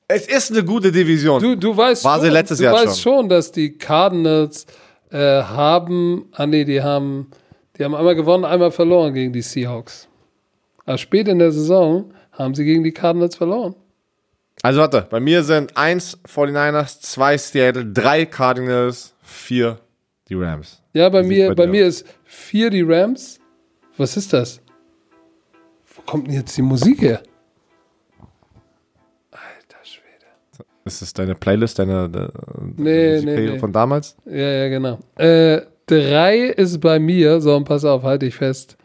es ist eine gute Division. Du, du weißt, War schon, letztes du Jahr weißt schon, dass die Cardinals äh, haben, ah nee, die haben, die haben einmal gewonnen, einmal verloren gegen die Seahawks. Aber spät in der Saison haben sie gegen die Cardinals verloren. Also warte, bei mir sind 1 49ers, 2 Seattle, 3 Cardinals, 4 Die Rams. Ja, bei mir, bei dir mir ist vier die Rams. Was ist das? Wo kommt denn jetzt die Musik her? Alter Schwede. Ist das deine Playlist, deine, deine Nee, nee, nee. von damals? Ja, ja, genau. Äh, drei ist bei mir, so und pass auf, halte ich fest.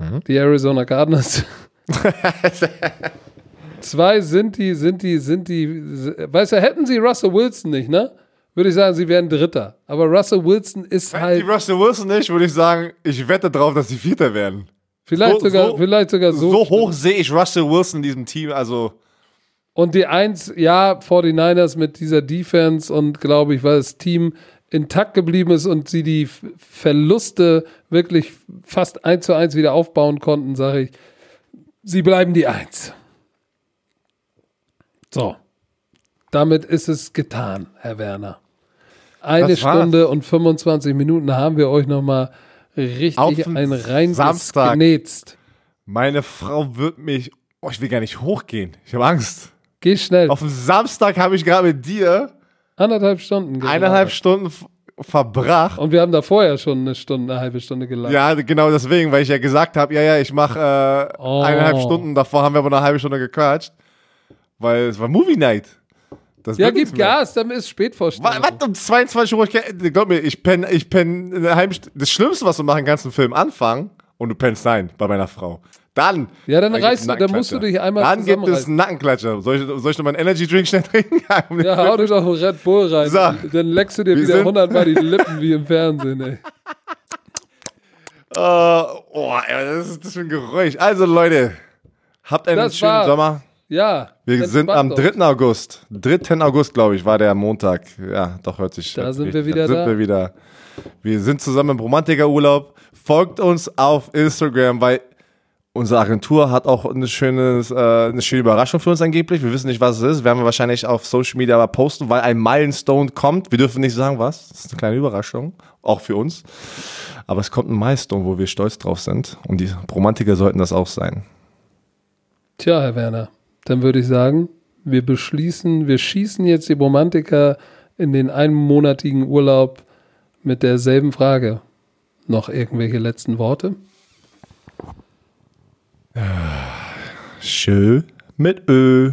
Mhm. Die Arizona Cardinals. [laughs] Zwei sind die, sind die, sind die, weißt du, hätten sie Russell Wilson nicht, ne? Würde ich sagen, sie wären Dritter. Aber Russell Wilson ist Wenn halt die Russell Wilson nicht, würde ich sagen, ich wette drauf, dass sie Vierter werden. vielleicht so- sogar, so- vielleicht sogar so. So, hoch sehe ich Russell Wilson in diesem Team. Also, Und die Eins, ja, 49ers mit dieser Defense und glaube ich, weil das Team intakt geblieben ist und sie die Verluste wirklich fast eins zu eins wieder aufbauen konnten, sage ich, sie bleiben die Eins. So. Damit ist es getan, Herr Werner. Eine. Stunde und 25 Minuten haben wir euch nochmal richtig Auf ein rein Samstag. genetzt. meine Frau wird mich. Oh, ich will gar nicht hochgehen. Ich habe Angst. Geh schnell. Auf dem Samstag habe ich gerade mit dir Anderthalb Stunden. gelabert. eineinhalb Stunden verbracht. Und wir haben da vorher schon eine Stunde, eine halbe Stunde gelacht. Ja, genau deswegen, weil ich ja gesagt habe, ja, ja, ich mache äh, Oh. eineinhalb Stunden. Davor haben wir aber eine halbe Stunde gequatscht. Weil es war Movie Night. Das Ja, gib. Gas, dann ist Spätvorstellung. Was, was um 22 Uhr? Ich, glaub mir, ich penne ich penn eine halbe St- Das Schlimmste, was du machen kannst, im Film anfangen und du pennst nein bei meiner Frau. Dann. Ja, dann gibt's reißt du- dann musst du dich einmal Dann gibt es einen Nackenklatscher. Soll ich, soll ich noch mal einen Energy Drink schnell trinken? [laughs] Ja, hau dir doch einen Red Bull rein. So. Dann leckst du dir Wir wieder sind- 100 Mal die Lippen wie im Fernsehen, ey. Äh, [laughs] oh, ey, das ist das für ein Geräusch. Also, Leute, habt einen Das schönen war- Sommer. Ja. Wir sind am entspannt 3. August. 3. August, glaube ich, war der Montag. Ja, doch, hört sich Da hört sind wir wieder an. Sind da. wir wieder. Wir sind zusammen im Romantiker-Urlaub. Folgt uns auf Instagram, weil unsere Agentur hat auch eine, schönes, äh, eine schöne Überraschung für uns angeblich. Wir wissen nicht, was es ist. Werden wir wahrscheinlich auf Social Media aber posten, weil ein Milestone kommt. Wir dürfen nicht sagen, was. Das ist eine kleine Überraschung, auch für uns. Aber es kommt ein Milestone, wo wir stolz drauf sind. Und die Romantiker sollten das auch sein. Tja, Herr Werner, dann würde ich sagen, wir beschließen, wir schießen jetzt die Romantiker in den einmonatigen Urlaub mit derselben Frage. Noch irgendwelche letzten Worte? Schön mit Ö.